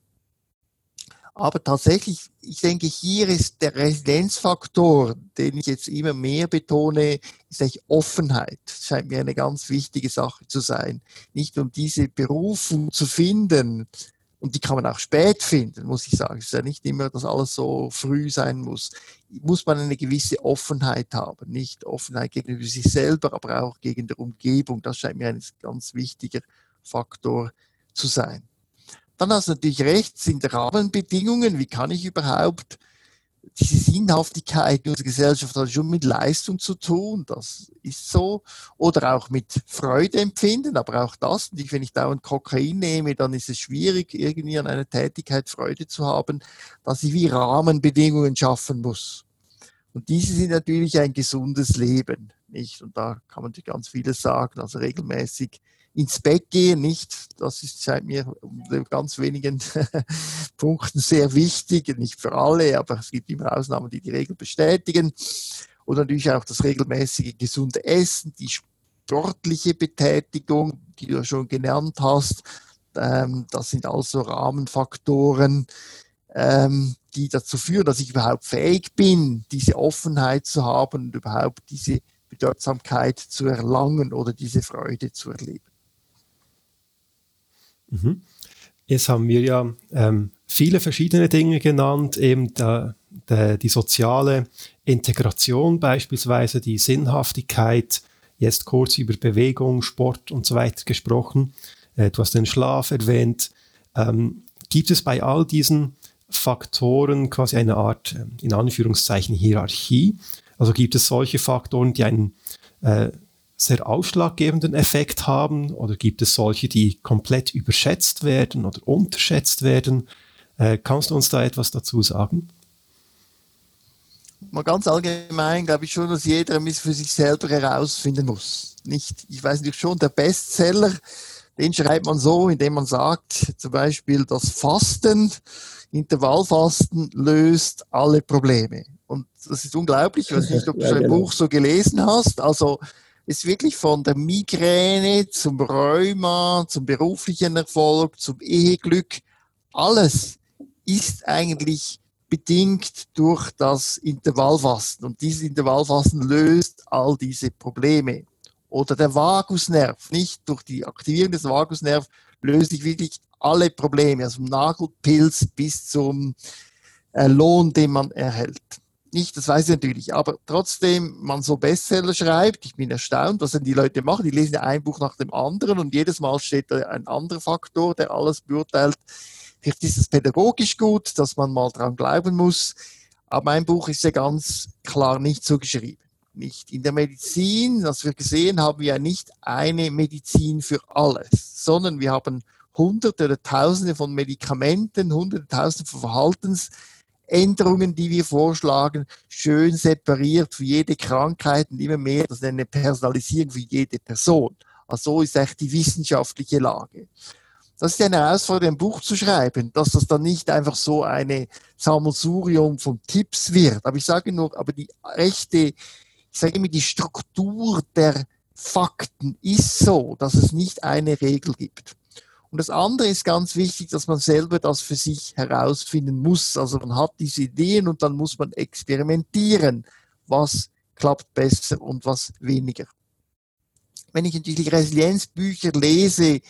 aber tatsächlich, ich denke, hier ist der Residenzfaktor, den ich jetzt immer mehr betone, ist eigentlich Offenheit. Das scheint mir eine ganz wichtige Sache zu sein. Nicht um diese Berufung zu finden, und die kann man auch spät finden, muss ich sagen. Es ist ja nicht immer, dass alles so früh sein muss. Muss man eine gewisse Offenheit haben. Nicht Offenheit gegenüber sich selber, aber auch gegen der Umgebung. Das scheint mir ein ganz wichtiger Faktor zu sein. Dann hast du natürlich recht, sind Rahmenbedingungen. Wie kann ich überhaupt diese Sinnhaftigkeit in unserer Gesellschaft hat schon mit Leistung zu tun, das ist so. Oder auch mit Freude empfinden, aber auch das. Und wenn ich dauernd Kokain nehme, dann ist es schwierig, irgendwie an einer Tätigkeit Freude zu haben, dass ich wie Rahmenbedingungen schaffen muss. Und diese sind natürlich ein gesundes Leben, nicht? Und da kann man natürlich ganz vieles sagen, also regelmäßig ins Bett gehen, nicht? Das ist, scheint mir ganz wenigen Punkten sehr wichtig, nicht für alle, aber es gibt immer Ausnahmen, die die Regel bestätigen. Und natürlich auch das regelmäßige gesunde Essen, die sportliche Betätigung, die du schon genannt hast. Ähm, das sind also Rahmenfaktoren, ähm, die dazu führen, dass ich überhaupt fähig bin, diese Offenheit zu haben und überhaupt diese Bedeutsamkeit zu erlangen oder diese Freude zu erleben. Mhm. Jetzt haben wir ja ähm, viele verschiedene Dinge genannt, eben der, der, die soziale Integration beispielsweise, die Sinnhaftigkeit, jetzt kurz über Bewegung, Sport und so weiter gesprochen. Äh, du hast den Schlaf erwähnt. Ähm, gibt es bei all diesen Faktoren quasi eine Art, äh, in Anführungszeichen, Hierarchie? Also gibt es solche Faktoren, die einen äh, sehr ausschlaggebenden Effekt haben oder gibt es solche, die komplett überschätzt werden oder unterschätzt werden? Äh, kannst du uns da etwas dazu sagen? Mal ganz allgemein glaube ich schon, dass jeder es für sich selber herausfinden muss. Nicht, ich weiß nicht schon, der Bestseller, den schreibt man so, indem man sagt, zum Beispiel, das Fasten, Intervallfasten löst alle Probleme. Und das ist unglaublich. Ich weiß nicht, ob du ja, ein genau. Buch so gelesen hast. Also ist wirklich von der Migräne zum Rheuma, zum beruflichen Erfolg, zum Eheglück, alles ist eigentlich bedingt durch das Intervallfasten. Und dieses Intervallfasten löst all diese Probleme. Oder der Vagusnerv, nicht durch die Aktivierung des Vagusnerv löse ich wirklich alle Probleme, also vom Nagelpilz bis zum äh, Lohn, den man erhält nicht, das weiß ich natürlich, aber trotzdem man so Bestseller schreibt, ich bin erstaunt, was denn die Leute machen. Die lesen ein Buch nach dem anderen und jedes Mal steht da ein anderer Faktor, der alles beurteilt. Vielleicht ist es pädagogisch gut, dass man mal dran glauben muss, aber mein Buch ist ja ganz klar nicht so geschrieben. Nicht. In der Medizin, was wir gesehen haben, wir ja nicht eine Medizin für alles, sondern wir haben hunderte oder tausende von Medikamenten, hunderte, tausende von Verhaltens- Änderungen, die wir vorschlagen, schön separiert für jede Krankheit und immer mehr, das eine Personalisierung für jede Person. Also so ist echt die wissenschaftliche Lage. Das ist eine Herausforderung, ein Buch zu schreiben, dass das dann nicht einfach so eine Sammelsurium von Tipps wird. Aber ich sage nur, aber die rechte, ich sage immer, die Struktur der Fakten ist so, dass es nicht eine Regel gibt. Und das andere ist ganz wichtig, dass man selber das für sich herausfinden muss. Also man hat diese Ideen und dann muss man experimentieren, was klappt besser und was weniger. Wenn ich natürlich Resilienzbücher lese,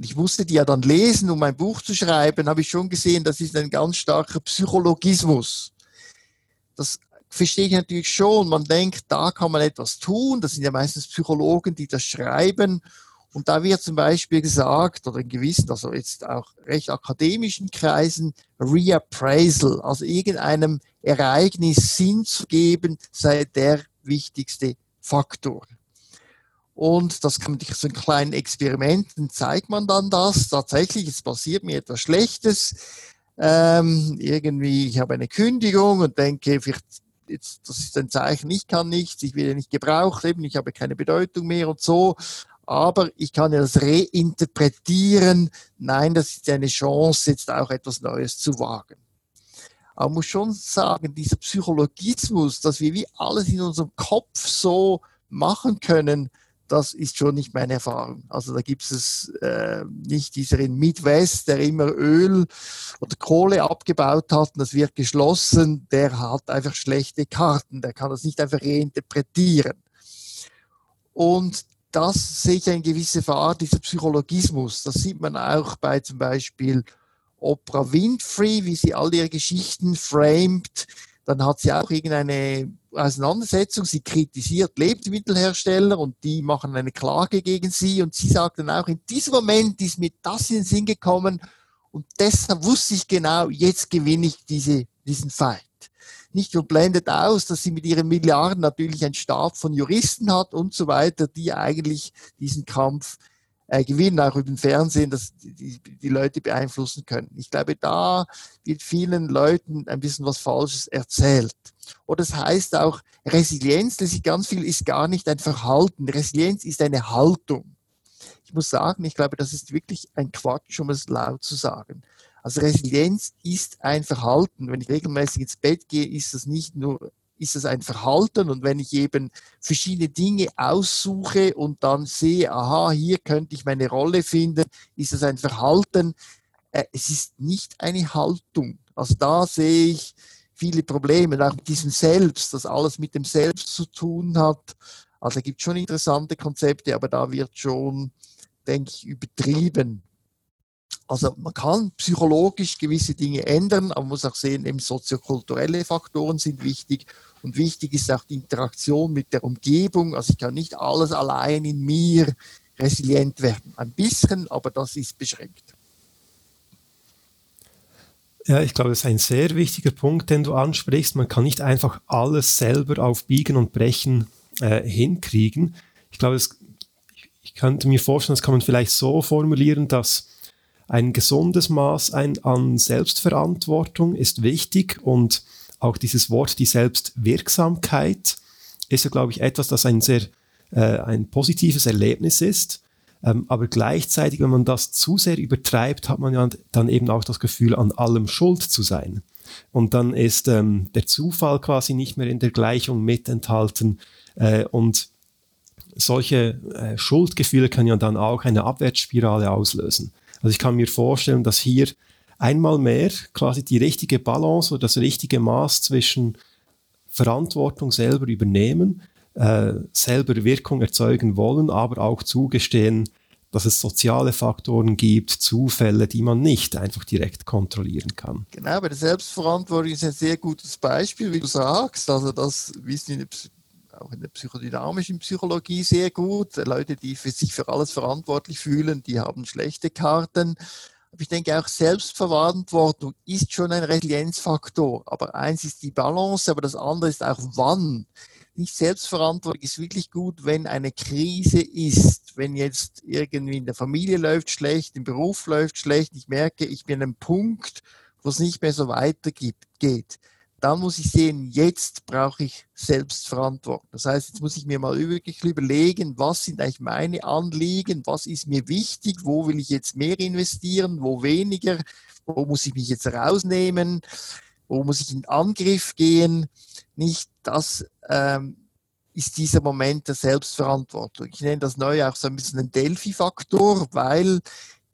und ich musste die ja dann lesen, um ein Buch zu schreiben, habe ich schon gesehen, das ist ein ganz starker Psychologismus. Das verstehe ich natürlich schon. Man denkt, da kann man etwas tun. Das sind ja meistens Psychologen, die das schreiben. Und da wird zum Beispiel gesagt, oder in gewissen, also jetzt auch recht akademischen Kreisen, Reappraisal, also irgendeinem Ereignis Sinn zu geben, sei der wichtigste Faktor. Und das kann man durch so einen kleinen Experimenten zeigt man dann das. Tatsächlich, es passiert mir etwas Schlechtes. Ähm, irgendwie, ich habe eine Kündigung und denke, vielleicht jetzt, das ist ein Zeichen, ich kann nichts, ich werde nicht gebraucht, eben, ich habe keine Bedeutung mehr und so aber ich kann das reinterpretieren. Nein, das ist eine Chance, jetzt auch etwas Neues zu wagen. Aber man muss schon sagen, dieser Psychologismus, dass wir wie alles in unserem Kopf so machen können, das ist schon nicht meine Erfahrung. Also da gibt es äh, nicht dieser in Midwest, der immer Öl oder Kohle abgebaut hat und das wird geschlossen, der hat einfach schlechte Karten, der kann das nicht einfach reinterpretieren. Und das sehe ich eine gewisse Art, dieser Psychologismus. Das sieht man auch bei zum Beispiel Oprah Winfrey, wie sie all ihre Geschichten framed. Dann hat sie auch irgendeine Auseinandersetzung. Sie kritisiert Lebensmittelhersteller und die machen eine Klage gegen sie. Und sie sagt dann auch, in diesem Moment ist mir das in den Sinn gekommen und deshalb wusste ich genau, jetzt gewinne ich diese, diesen Fight nicht nur blendet aus, dass sie mit ihren Milliarden natürlich einen Stab von Juristen hat und so weiter, die eigentlich diesen Kampf äh, gewinnen, auch über den Fernsehen, dass die, die Leute beeinflussen können. Ich glaube, da wird vielen Leuten ein bisschen was Falsches erzählt. Oder das heißt auch, Resilienz, das ist ganz viel, ist gar nicht ein Verhalten. Resilienz ist eine Haltung. Ich muss sagen, ich glaube, das ist wirklich ein Quatsch, um es laut zu sagen. Also Resilienz ist ein Verhalten. Wenn ich regelmäßig ins Bett gehe, ist das nicht nur ist es ein Verhalten und wenn ich eben verschiedene Dinge aussuche und dann sehe, aha, hier könnte ich meine Rolle finden, ist es ein Verhalten. Äh, es ist nicht eine Haltung. Also da sehe ich viele Probleme, auch mit diesem Selbst, das alles mit dem Selbst zu tun hat. Also es gibt schon interessante Konzepte, aber da wird schon, denke ich, übertrieben. Also man kann psychologisch gewisse Dinge ändern, aber man muss auch sehen, eben soziokulturelle Faktoren sind wichtig und wichtig ist auch die Interaktion mit der Umgebung. Also ich kann nicht alles allein in mir resilient werden. Ein bisschen, aber das ist beschränkt. Ja, ich glaube, das ist ein sehr wichtiger Punkt, den du ansprichst. Man kann nicht einfach alles selber auf Biegen und Brechen äh, hinkriegen. Ich glaube, das, ich könnte mir vorstellen, das kann man vielleicht so formulieren, dass ein gesundes Maß ein, an Selbstverantwortung ist wichtig und auch dieses Wort, die Selbstwirksamkeit, ist ja, glaube ich, etwas, das ein sehr äh, ein positives Erlebnis ist. Ähm, aber gleichzeitig, wenn man das zu sehr übertreibt, hat man ja dann eben auch das Gefühl, an allem schuld zu sein. Und dann ist ähm, der Zufall quasi nicht mehr in der Gleichung mit enthalten. Äh, und solche äh, Schuldgefühle können ja dann auch eine Abwärtsspirale auslösen. Also ich kann mir vorstellen, dass hier einmal mehr quasi die richtige Balance oder das richtige Maß zwischen Verantwortung selber übernehmen äh, selber Wirkung erzeugen wollen, aber auch zugestehen, dass es soziale Faktoren gibt, Zufälle, die man nicht einfach direkt kontrollieren kann. Genau, bei der Selbstverantwortung ist ein sehr gutes Beispiel, wie du sagst. Also das wissen in der, auch in der psychodynamischen Psychologie sehr gut. Leute, die für sich für alles verantwortlich fühlen, die haben schlechte Karten. Aber ich denke auch Selbstverantwortung ist schon ein Resilienzfaktor. Aber eins ist die Balance, aber das andere ist auch wann nicht selbstverantwortlich ist wirklich gut, wenn eine Krise ist, wenn jetzt irgendwie in der Familie läuft schlecht, im Beruf läuft schlecht, ich merke, ich bin an einem Punkt, wo es nicht mehr so weitergeht. Dann muss ich sehen, jetzt brauche ich Selbstverantwortung. Das heißt, jetzt muss ich mir mal wirklich überlegen, was sind eigentlich meine Anliegen, was ist mir wichtig, wo will ich jetzt mehr investieren, wo weniger, wo muss ich mich jetzt rausnehmen, wo muss ich in Angriff gehen. Nicht das ähm, ist dieser Moment der Selbstverantwortung. Ich nenne das neu auch so ein bisschen den Delphi-Faktor, weil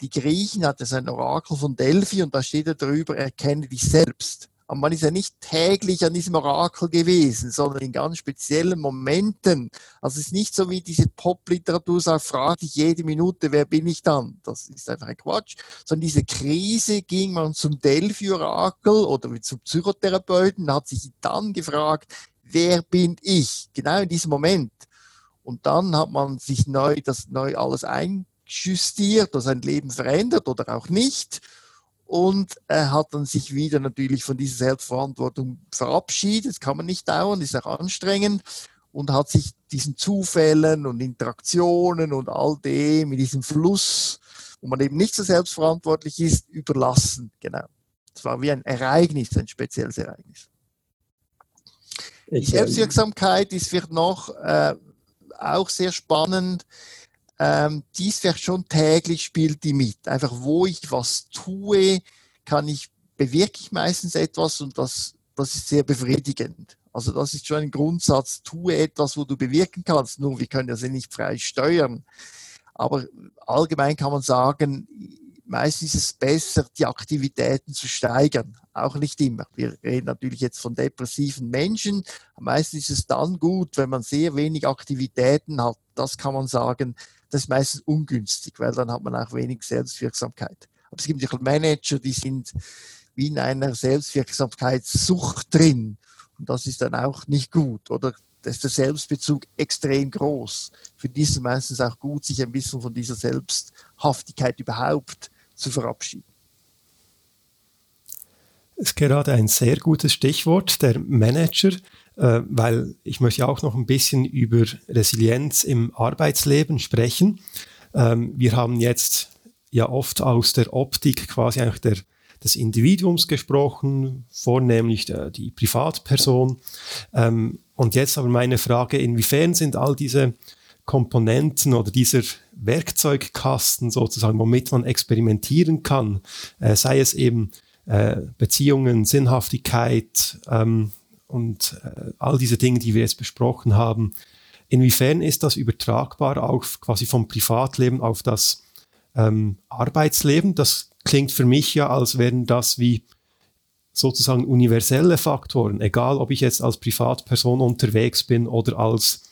die Griechen hatten so ein Orakel von Delphi und da steht ja drüber, erkenne dich selbst. Aber man ist ja nicht täglich an diesem Orakel gewesen, sondern in ganz speziellen Momenten. Also es ist nicht so wie diese Pop-Literatur sagt, frag dich jede Minute, wer bin ich dann? Das ist einfach ein Quatsch. Sondern diese Krise ging man zum Delphi-Orakel oder zum Psychotherapeuten, hat sich dann gefragt, wer bin ich? Genau in diesem Moment. Und dann hat man sich neu, das neu alles einjustiert, oder sein Leben verändert oder auch nicht. Und er hat dann sich wieder natürlich von dieser Selbstverantwortung verabschiedet. Das kann man nicht dauern, ist auch anstrengend. Und hat sich diesen Zufällen und Interaktionen und all dem in diesem Fluss, wo man eben nicht so selbstverantwortlich ist, überlassen. Genau. Es war wie ein Ereignis, ein spezielles Ereignis. Die Selbstwirksamkeit ist vielleicht noch äh, auch sehr spannend. Ähm, dies vielleicht schon täglich spielt die mit. Einfach wo ich was tue, kann ich, bewirke ich meistens etwas und das, das ist sehr befriedigend. Also das ist schon ein Grundsatz, tue etwas, wo du bewirken kannst. Nur wir können das ja nicht frei steuern. Aber allgemein kann man sagen, meistens ist es besser, die Aktivitäten zu steigern. Auch nicht immer. Wir reden natürlich jetzt von depressiven Menschen. Meistens ist es dann gut, wenn man sehr wenig Aktivitäten hat. Das kann man sagen, das ist meistens ungünstig, weil dann hat man auch wenig Selbstwirksamkeit. Aber es gibt ja Manager, die sind wie in einer Selbstwirksamkeitssucht drin. Und das ist dann auch nicht gut. Oder da ist der Selbstbezug extrem groß. Für die ist es meistens auch gut, sich ein bisschen von dieser Selbsthaftigkeit überhaupt zu verabschieden. Das ist gerade ein sehr gutes Stichwort, der Manager, äh, weil ich möchte auch noch ein bisschen über Resilienz im Arbeitsleben sprechen. Ähm, wir haben jetzt ja oft aus der Optik quasi eigentlich der, des Individuums gesprochen, vornehmlich der, die Privatperson. Ähm, und jetzt aber meine Frage, inwiefern sind all diese Komponenten oder dieser Werkzeugkasten sozusagen, womit man experimentieren kann, äh, sei es eben äh, Beziehungen, Sinnhaftigkeit ähm, und äh, all diese Dinge, die wir jetzt besprochen haben. Inwiefern ist das übertragbar auch quasi vom Privatleben auf das ähm, Arbeitsleben? Das klingt für mich ja, als wären das wie sozusagen universelle Faktoren, egal ob ich jetzt als Privatperson unterwegs bin oder als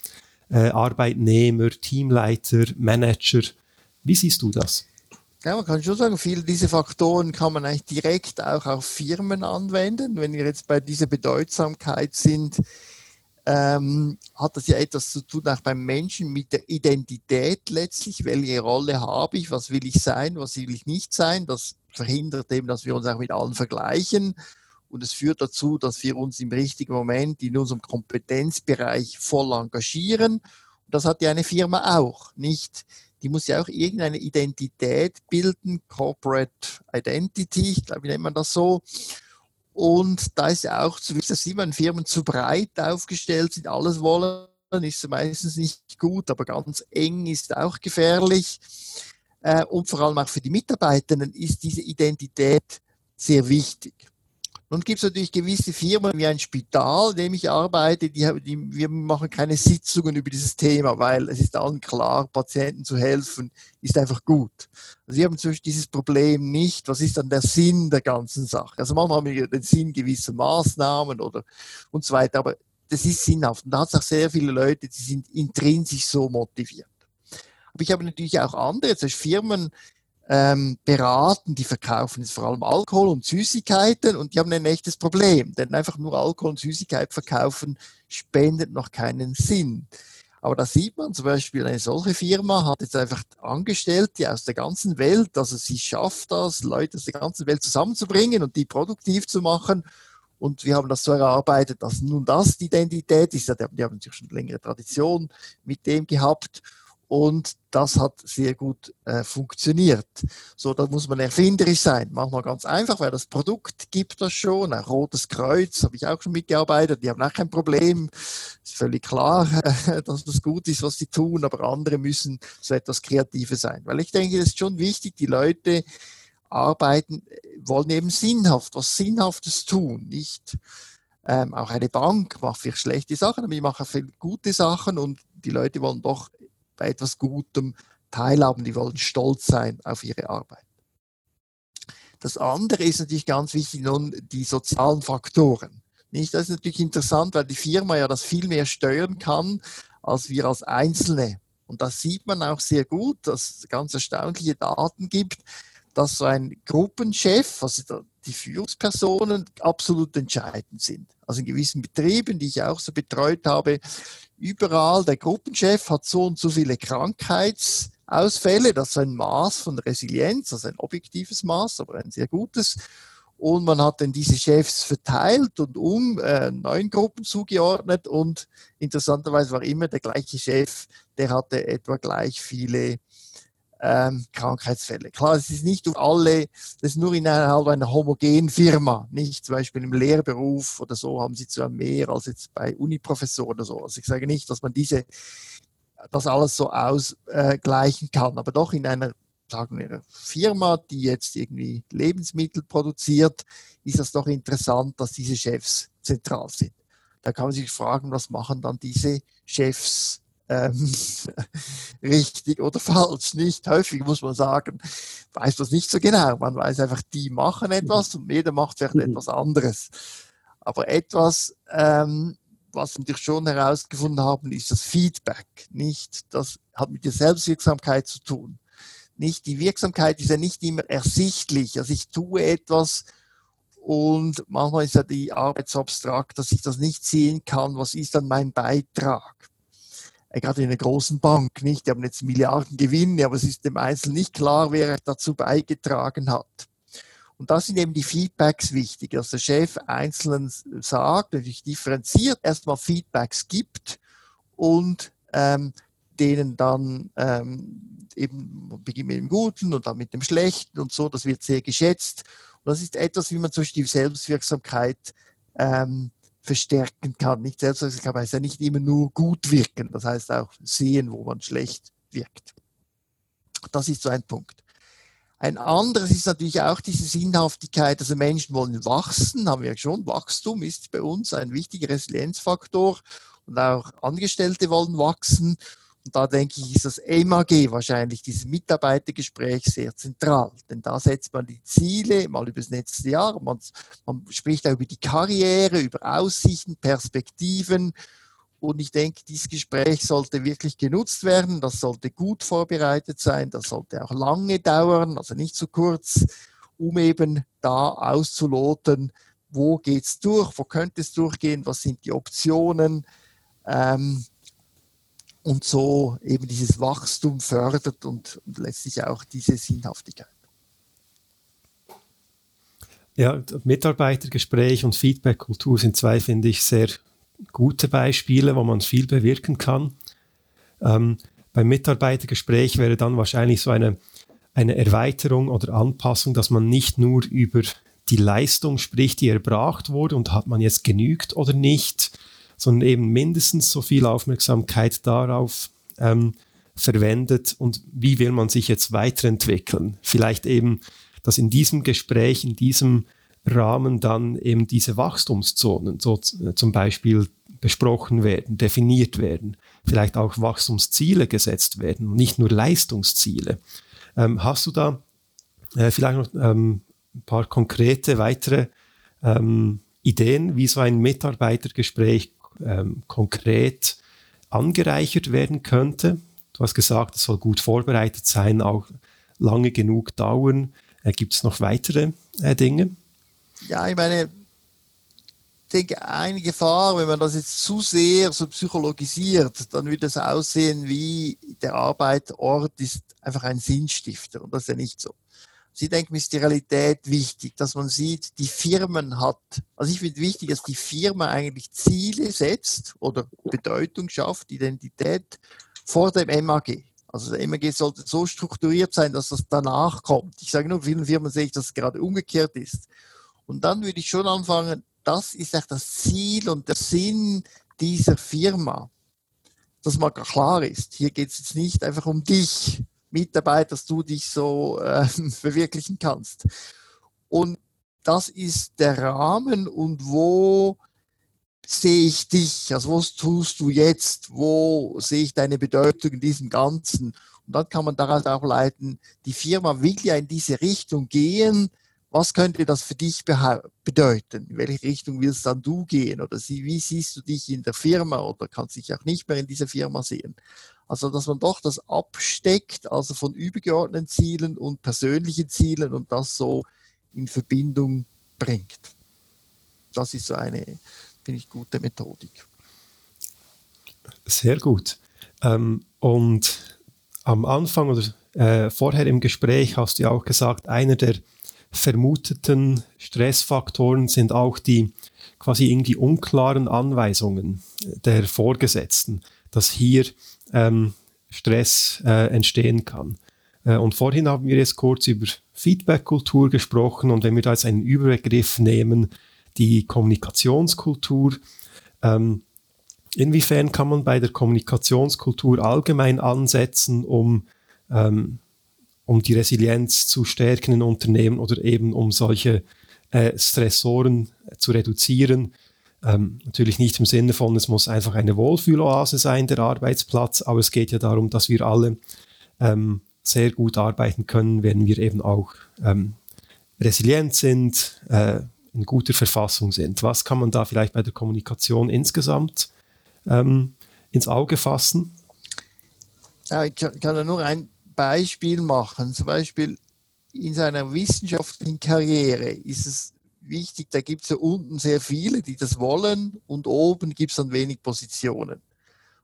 äh, Arbeitnehmer, Teamleiter, Manager. Wie siehst du das? Ja, man kann schon sagen, viele dieser Faktoren kann man eigentlich direkt auch auf Firmen anwenden. Wenn wir jetzt bei dieser Bedeutsamkeit sind, ähm, hat das ja etwas zu tun auch beim Menschen mit der Identität letztlich. Welche Rolle habe ich? Was will ich sein? Was will ich nicht sein? Das verhindert eben, dass wir uns auch mit allen vergleichen. Und es führt dazu, dass wir uns im richtigen Moment in unserem Kompetenzbereich voll engagieren. Und das hat ja eine Firma auch, nicht? Die muss ja auch irgendeine Identität bilden, Corporate Identity, ich glaube, wie nennt man das so. Und da ist ja auch, so wie das sieht man, Firmen zu breit aufgestellt sind, alles wollen, ist meistens nicht gut, aber ganz eng ist auch gefährlich. Äh, und vor allem auch für die Mitarbeitenden ist diese Identität sehr wichtig. Nun gibt es natürlich gewisse Firmen wie ein Spital, in dem ich arbeite, die, die, wir machen keine Sitzungen über dieses Thema, weil es ist allen klar, Patienten zu helfen ist einfach gut. Also wir haben zum Beispiel dieses Problem nicht, was ist dann der Sinn der ganzen Sache? Also manchmal haben wir den Sinn gewisser Maßnahmen oder und so weiter, aber das ist sinnhaft. Und da hat es auch sehr viele Leute, die sind intrinsisch so motiviert. Aber ich habe natürlich auch andere, zum Beispiel Firmen, ähm, beraten, die verkaufen jetzt vor allem Alkohol und Süßigkeiten und die haben ein echtes Problem, denn einfach nur Alkohol und Süßigkeit verkaufen spendet noch keinen Sinn. Aber da sieht man zum Beispiel, eine solche Firma hat jetzt einfach Angestellte aus der ganzen Welt, also sie schafft das, Leute aus der ganzen Welt zusammenzubringen und die produktiv zu machen. Und wir haben das so erarbeitet, dass nun das die Identität ist. Die haben natürlich schon längere Tradition mit dem gehabt. Und das hat sehr gut äh, funktioniert. So, da muss man erfinderisch sein. Manchmal ganz einfach, weil das Produkt gibt das schon. Ein Rotes Kreuz habe ich auch schon mitgearbeitet. Die haben auch kein Problem. Ist völlig klar, dass das gut ist, was sie tun. Aber andere müssen so etwas Kreatives sein. Weil ich denke, es ist schon wichtig, die Leute arbeiten, wollen eben sinnhaft, was Sinnhaftes tun, nicht ähm, auch eine Bank macht vielleicht schlechte Sachen, aber ich mache viele gute Sachen und die Leute wollen doch bei etwas Gutem teilhaben, die wollen stolz sein auf ihre Arbeit. Das andere ist natürlich ganz wichtig, nun die sozialen Faktoren. Nicht? Das ist natürlich interessant, weil die Firma ja das viel mehr steuern kann, als wir als Einzelne. Und das sieht man auch sehr gut, dass es ganz erstaunliche Daten gibt, dass so ein Gruppenchef, also die Führungspersonen absolut entscheidend sind. Also in gewissen Betrieben, die ich auch so betreut habe, überall der Gruppenchef hat so und so viele Krankheitsausfälle. Das ist ein Maß von Resilienz, also ein objektives Maß, aber ein sehr gutes. Und man hat dann diese Chefs verteilt und um äh, neun Gruppen zugeordnet. Und interessanterweise war immer der gleiche Chef, der hatte etwa gleich viele ähm, Krankheitsfälle. Klar, es ist nicht alle, das ist nur innerhalb einer homogenen Firma, nicht zum Beispiel im Lehrberuf oder so haben sie zwar mehr als jetzt bei Uniprofessoren oder so. Also ich sage nicht, dass man diese, das alles so ausgleichen kann, aber doch in einer sagen wir, Firma, die jetzt irgendwie Lebensmittel produziert, ist das doch interessant, dass diese Chefs zentral sind. Da kann man sich fragen, was machen dann diese Chefs ähm, richtig oder falsch. Nicht häufig muss man sagen, weiß das nicht so genau. Man weiß einfach, die machen etwas und jeder macht vielleicht mhm. etwas anderes. Aber etwas, ähm, was wir natürlich schon herausgefunden haben, ist das Feedback. Nicht, das hat mit der Selbstwirksamkeit zu tun. Nicht, die Wirksamkeit ist ja nicht immer ersichtlich. Also ich tue etwas und manchmal ist ja die Arbeit so abstrakt, dass ich das nicht sehen kann. Was ist dann mein Beitrag? Gerade in einer großen Bank, nicht? Die haben jetzt Milliarden Gewinne, aber es ist dem Einzelnen nicht klar, wer dazu beigetragen hat. Und da sind eben die Feedbacks wichtig, dass der Chef einzelnen sagt, natürlich differenziert, erstmal Feedbacks gibt und ähm, denen dann ähm, eben beginnt mit dem Guten und dann mit dem Schlechten und so, das wird sehr geschätzt. Und das ist etwas, wie man zum Beispiel die Selbstwirksamkeit ähm, verstärken kann. Nicht Selbstwirksamkeit heißt ja nicht immer nur gut wirken, das heißt auch sehen, wo man schlecht wirkt. Das ist so ein Punkt. Ein anderes ist natürlich auch diese Sinnhaftigkeit, also Menschen wollen wachsen, haben wir schon. Wachstum ist bei uns ein wichtiger Resilienzfaktor und auch Angestellte wollen wachsen. Und da denke ich, ist das MAG wahrscheinlich, dieses Mitarbeitergespräch sehr zentral. Denn da setzt man die Ziele mal über das nächste Jahr. Man, man spricht auch über die Karriere, über Aussichten, Perspektiven. Und ich denke, dieses Gespräch sollte wirklich genutzt werden. Das sollte gut vorbereitet sein. Das sollte auch lange dauern, also nicht zu kurz, um eben da auszuloten, wo geht's durch, wo könnte es durchgehen, was sind die Optionen. Ähm, und so eben dieses Wachstum fördert und, und letztlich auch diese Sinnhaftigkeit. Ja, Mitarbeitergespräch und Feedbackkultur sind zwei, finde ich, sehr gute Beispiele, wo man viel bewirken kann. Ähm, beim Mitarbeitergespräch wäre dann wahrscheinlich so eine, eine Erweiterung oder Anpassung, dass man nicht nur über die Leistung spricht, die erbracht wurde und hat man jetzt genügt oder nicht, sondern eben mindestens so viel Aufmerksamkeit darauf ähm, verwendet und wie will man sich jetzt weiterentwickeln. Vielleicht eben, dass in diesem Gespräch, in diesem Rahmen dann eben diese Wachstumszonen so zum Beispiel besprochen werden, definiert werden, vielleicht auch Wachstumsziele gesetzt werden, nicht nur Leistungsziele. Ähm, hast du da äh, vielleicht noch ähm, ein paar konkrete weitere ähm, Ideen, wie so ein Mitarbeitergespräch ähm, konkret angereichert werden könnte? Du hast gesagt, es soll gut vorbereitet sein, auch lange genug dauern. Äh, Gibt es noch weitere äh, Dinge? Ja, ich meine, ich denke, eine Gefahr, wenn man das jetzt zu sehr so psychologisiert, dann wird es aussehen wie der Arbeitsort ist einfach ein Sinnstifter und das ist ja nicht so. Sie denken, ist die Realität wichtig, dass man sieht, die Firmen hat, also ich finde wichtig, dass die Firma eigentlich Ziele setzt oder Bedeutung schafft, Identität vor dem MAG. Also der MAG sollte so strukturiert sein, dass das danach kommt. Ich sage nur, vielen Firmen sehe ich, dass es gerade umgekehrt ist. Und dann würde ich schon anfangen, das ist echt das Ziel und der Sinn dieser Firma, dass mal klar ist. Hier geht es jetzt nicht einfach um dich, Mitarbeiter, dass du dich so äh, verwirklichen kannst. Und das ist der Rahmen und wo sehe ich dich? Also was tust du jetzt? Wo sehe ich deine Bedeutung in diesem Ganzen? Und dann kann man daraus auch leiten, die Firma will ja in diese Richtung gehen. Was könnte das für dich bedeuten? In welche Richtung willst dann du gehen? Oder wie siehst du dich in der Firma oder kannst dich auch nicht mehr in dieser Firma sehen? Also, dass man doch das absteckt, also von übergeordneten Zielen und persönlichen Zielen und das so in Verbindung bringt. Das ist so eine finde ich, gute Methodik. Sehr gut. Ähm, und am Anfang oder äh, vorher im Gespräch hast du ja auch gesagt, einer der vermuteten Stressfaktoren sind auch die quasi irgendwie unklaren Anweisungen der Vorgesetzten, dass hier ähm, Stress äh, entstehen kann. Äh, und vorhin haben wir jetzt kurz über Feedback-Kultur gesprochen und wenn wir da jetzt einen Überbegriff nehmen, die Kommunikationskultur. Ähm, inwiefern kann man bei der Kommunikationskultur allgemein ansetzen, um, ähm, um die Resilienz zu stärken in Unternehmen oder eben um solche äh, Stressoren zu reduzieren? Ähm, natürlich nicht im Sinne von, es muss einfach eine Wohlfühloase sein, der Arbeitsplatz, aber es geht ja darum, dass wir alle ähm, sehr gut arbeiten können, wenn wir eben auch ähm, resilient sind, äh, in guter Verfassung sind. Was kann man da vielleicht bei der Kommunikation insgesamt ähm, ins Auge fassen? Ich kann, kann nur ein Beispiel machen. Zum Beispiel in seiner wissenschaftlichen Karriere ist es wichtig, da gibt es ja unten sehr viele, die das wollen und oben gibt es dann wenig Positionen.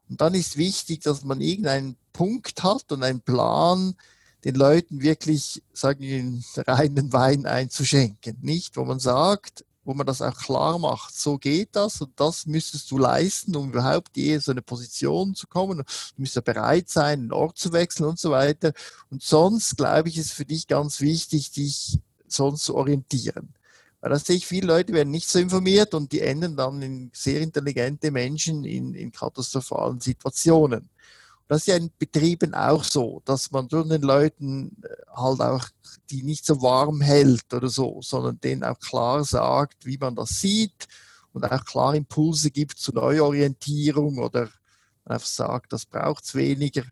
Und dann ist wichtig, dass man irgendeinen Punkt hat und einen Plan, den Leuten wirklich, sagen wir, den reinen Wein einzuschenken. Nicht, wo man sagt, wo man das auch klar macht, so geht das und das müsstest du leisten, um überhaupt je so eine Position zu kommen. Du müsst ja bereit sein, einen Ort zu wechseln und so weiter. Und sonst, glaube ich, ist für dich ganz wichtig, dich sonst zu orientieren. Weil da sehe ich, viele Leute werden nicht so informiert und die enden dann in sehr intelligente Menschen in, in katastrophalen Situationen. Das ist ja in Betrieben auch so, dass man den Leuten äh, halt auch die nicht so warm hält oder so, sondern denen auch klar sagt, wie man das sieht und auch klar Impulse gibt zur Neuorientierung oder einfach sagt, das braucht es weniger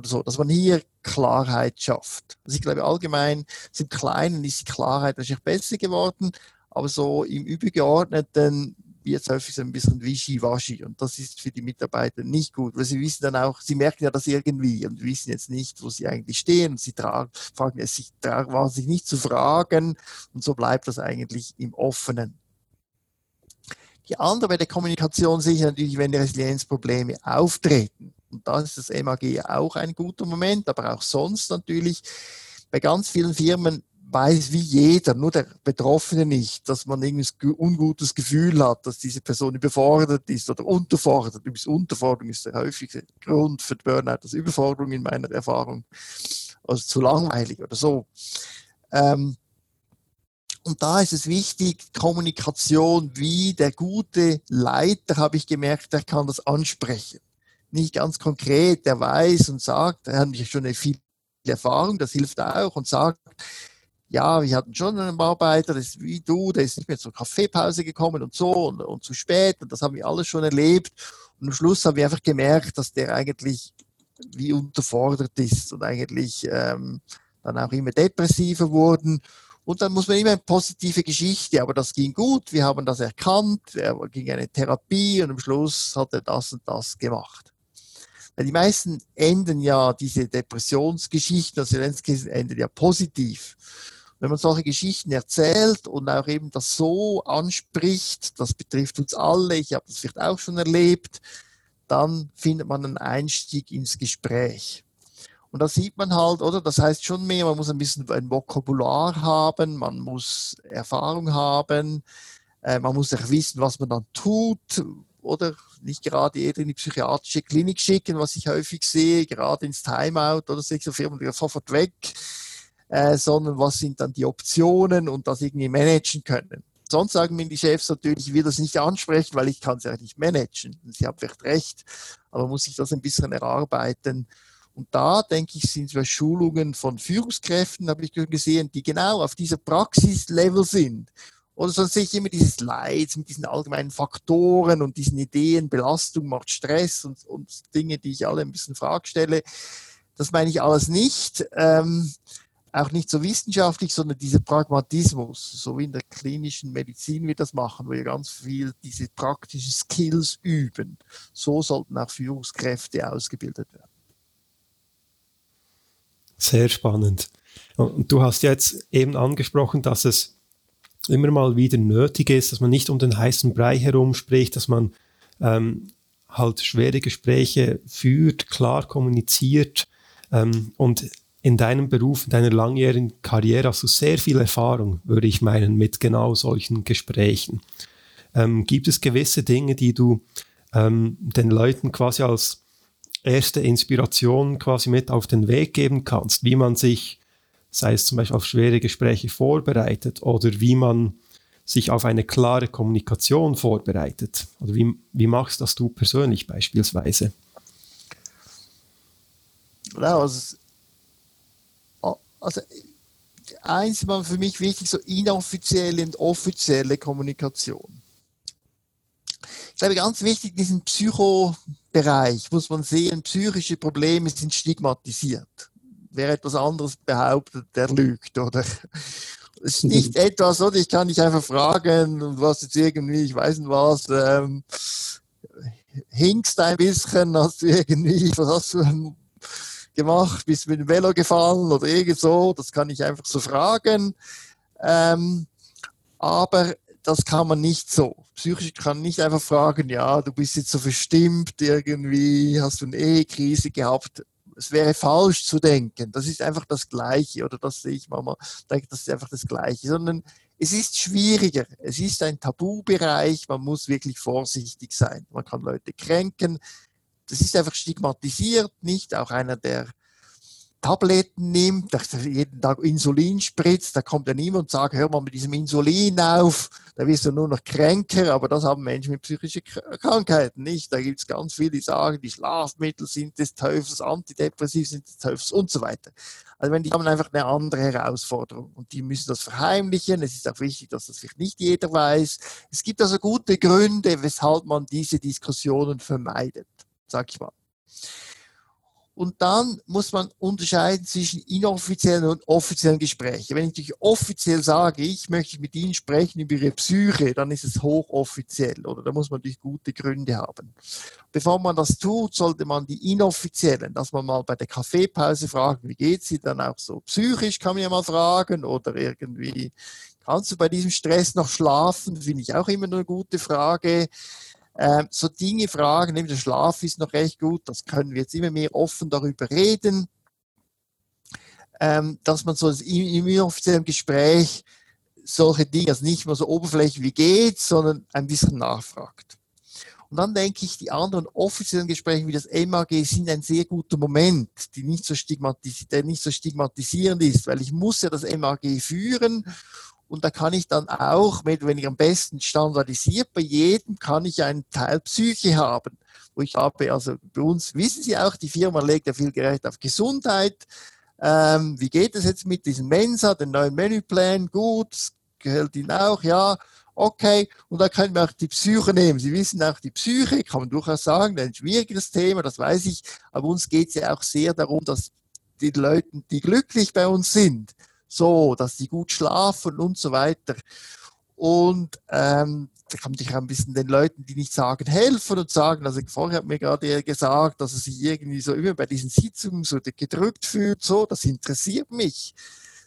oder so, dass man hier Klarheit schafft. Also ich glaube allgemein sind Kleinen ist die Klarheit natürlich besser geworden, aber so im Übergeordneten wird es häufig so ein bisschen wischiwaschi und das ist für die Mitarbeiter nicht gut, weil sie wissen dann auch, sie merken ja das irgendwie und wissen jetzt nicht, wo sie eigentlich stehen und sie tragen, fragen es sich, tragen sich nicht zu fragen und so bleibt das eigentlich im Offenen. Die andere bei der Kommunikation sehe ich natürlich, wenn Resilienzprobleme auftreten. Und da ist das MAG auch ein guter Moment, aber auch sonst natürlich. Bei ganz vielen Firmen weiß wie jeder, nur der Betroffene nicht, dass man irgendwie ein ungutes Gefühl hat, dass diese Person überfordert ist oder unterfordert. Übrigens Unterforderung ist der häufigste Grund für Burnout, das Überforderung in meiner Erfahrung. Also zu langweilig oder so. Ähm, und da ist es wichtig, Kommunikation, wie der gute Leiter, habe ich gemerkt, der kann das ansprechen. Nicht ganz konkret, der weiß und sagt, er hat schon eine viel Erfahrung, das hilft auch und sagt, ja, wir hatten schon einen Arbeiter, das ist wie du, der ist nicht mehr zur Kaffeepause gekommen und so und, und zu spät und das haben wir alles schon erlebt. Und am Schluss haben wir einfach gemerkt, dass der eigentlich wie unterfordert ist und eigentlich ähm, dann auch immer depressiver wurden. Und dann muss man immer eine positive Geschichte, aber das ging gut, wir haben das erkannt, er ging eine Therapie und am Schluss hat er das und das gemacht. Weil die meisten enden ja, diese Depressionsgeschichten, also enden ja positiv wenn man solche Geschichten erzählt und auch eben das so anspricht, das betrifft uns alle, ich habe das vielleicht auch schon erlebt, dann findet man einen Einstieg ins Gespräch. Und da sieht man halt, oder? Das heißt schon mehr, man muss ein bisschen ein Vokabular haben, man muss Erfahrung haben, äh, man muss auch wissen, was man dann tut, oder? Nicht gerade jeder in die psychiatrische Klinik schicken, was ich häufig sehe, gerade ins Timeout oder sechs Firmen sofort weg äh, sondern was sind dann die Optionen und das irgendwie managen können. Sonst sagen mir die Chefs natürlich, ich will das nicht ansprechen, weil ich kann es ja nicht managen. Sie haben vielleicht recht, aber muss ich das ein bisschen erarbeiten. Und da, denke ich, sind wir Schulungen von Führungskräften, habe ich gesehen, die genau auf dieser Praxislevel sind. Oder sonst sehe ich immer dieses Leid mit diesen allgemeinen Faktoren und diesen Ideen, Belastung macht Stress und, und Dinge, die ich alle ein bisschen frage stelle. Das meine ich alles nicht. Ähm, auch nicht so wissenschaftlich, sondern dieser Pragmatismus, so wie in der klinischen Medizin wir das machen, wo wir ganz viel diese praktischen Skills üben. So sollten auch Führungskräfte ausgebildet werden. Sehr spannend. Und du hast jetzt eben angesprochen, dass es immer mal wieder nötig ist, dass man nicht um den heißen Brei herum spricht, dass man ähm, halt schwere Gespräche führt, klar kommuniziert ähm, und in deinem Beruf, in deiner langjährigen Karriere hast du sehr viel Erfahrung, würde ich meinen, mit genau solchen Gesprächen. Ähm, gibt es gewisse Dinge, die du ähm, den Leuten quasi als erste Inspiration quasi mit auf den Weg geben kannst, wie man sich, sei es zum Beispiel auf schwere Gespräche vorbereitet oder wie man sich auf eine klare Kommunikation vorbereitet? Oder wie, wie machst das du persönlich beispielsweise? Ja, also also eins war für mich wichtig, so inoffizielle und offizielle Kommunikation. Ich glaube, ganz wichtig, diesen Psychobereich muss man sehen, psychische Probleme sind stigmatisiert. Wer etwas anderes behauptet, der lügt, oder? Es ist nicht etwas, oder? Ich kann nicht einfach fragen, und was jetzt irgendwie, ich weiß nicht was, ähm, hinkst ein bisschen, hast du irgendwie, was hast du gemacht, bist mit dem Velo gefahren oder irgend so, das kann ich einfach so fragen. Ähm, aber das kann man nicht so. Psychisch kann nicht einfach fragen, ja, du bist jetzt so verstimmt, irgendwie hast du eine Ehekrise gehabt. Es wäre falsch zu denken. Das ist einfach das Gleiche, oder das sehe ich manchmal, denke, das ist einfach das Gleiche, sondern es ist schwieriger. Es ist ein Tabubereich. Man muss wirklich vorsichtig sein. Man kann Leute kränken das ist einfach stigmatisiert, nicht? Auch einer, der Tabletten nimmt, der jeden Tag Insulin spritzt, da kommt ja niemand und sagt, hör mal mit diesem Insulin auf, da wirst du nur noch kränker, aber das haben Menschen mit psychischen Krankheiten nicht. Da gibt es ganz viele, die sagen, die Schlafmittel sind des Teufels, Antidepressiv sind des Teufels und so weiter. Also wenn die haben einfach eine andere Herausforderung und die müssen das verheimlichen. Es ist auch wichtig, dass das vielleicht nicht jeder weiß. Es gibt also gute Gründe, weshalb man diese Diskussionen vermeidet sag ich mal. Und dann muss man unterscheiden zwischen inoffiziellen und offiziellen Gesprächen. Wenn ich natürlich offiziell sage, ich möchte mit Ihnen sprechen über Ihre Psyche, dann ist es hochoffiziell oder da muss man natürlich gute Gründe haben. Bevor man das tut, sollte man die inoffiziellen, dass man mal bei der Kaffeepause fragt, wie geht Sie dann auch so psychisch, kann man ja mal fragen oder irgendwie, kannst du bei diesem Stress noch schlafen? Finde ich auch immer eine gute Frage. Ähm, so Dinge fragen, nämlich der Schlaf ist noch recht gut, das können wir jetzt immer mehr offen darüber reden. ähm, dass man so im, im offiziellen Gespräch solche Dinge, also nicht nur so oberflächlich wie geht, sondern ein bisschen nachfragt. Und dann denke ich, die anderen offiziellen Gespräche wie das MAG sind ein sehr guter Moment, die nicht so der nicht so stigmatisierend ist, weil ich muss ja das MAG führen und da kann ich dann auch, wenn ich am besten standardisiert, bei jedem kann ich einen Teil Psyche haben. Wo ich habe, also bei uns wissen Sie auch, die Firma legt ja viel Gerecht auf Gesundheit. Ähm, wie geht es jetzt mit diesem Mensa, den neuen Menüplan? Gut, gehört Ihnen auch, ja. Okay, und da können wir auch die Psyche nehmen. Sie wissen auch, die Psyche, kann man durchaus sagen, ein schwieriges Thema, das weiß ich, aber uns geht es ja auch sehr darum, dass die Leute, die glücklich bei uns sind, so, dass die gut schlafen und so weiter. Und ähm, da kann man sich auch ein bisschen den Leuten, die nicht sagen, helfen und sagen, also vorher hat mir gerade gesagt, dass er sich irgendwie so immer bei diesen Sitzungen so gedrückt fühlt, so, das interessiert mich.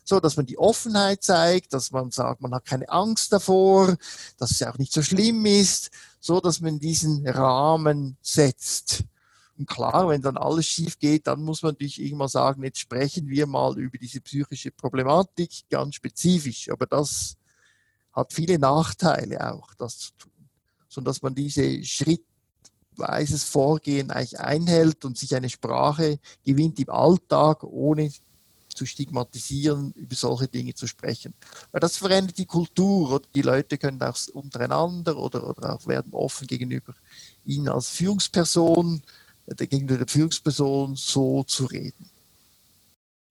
So, dass man die Offenheit zeigt, dass man sagt, man hat keine Angst davor, dass es ja auch nicht so schlimm ist, so dass man diesen Rahmen setzt. Und klar, wenn dann alles schief geht, dann muss man natürlich irgendwann sagen, jetzt sprechen wir mal über diese psychische Problematik ganz spezifisch. Aber das hat viele Nachteile auch, das zu tun. Sondern dass man diese schrittweises Vorgehen eigentlich einhält und sich eine Sprache gewinnt im Alltag, ohne zu stigmatisieren, über solche Dinge zu sprechen. Weil das verändert die Kultur. Die Leute können auch untereinander oder, oder auch werden offen gegenüber ihnen als Führungsperson gegenüber der Führungsperson so zu reden.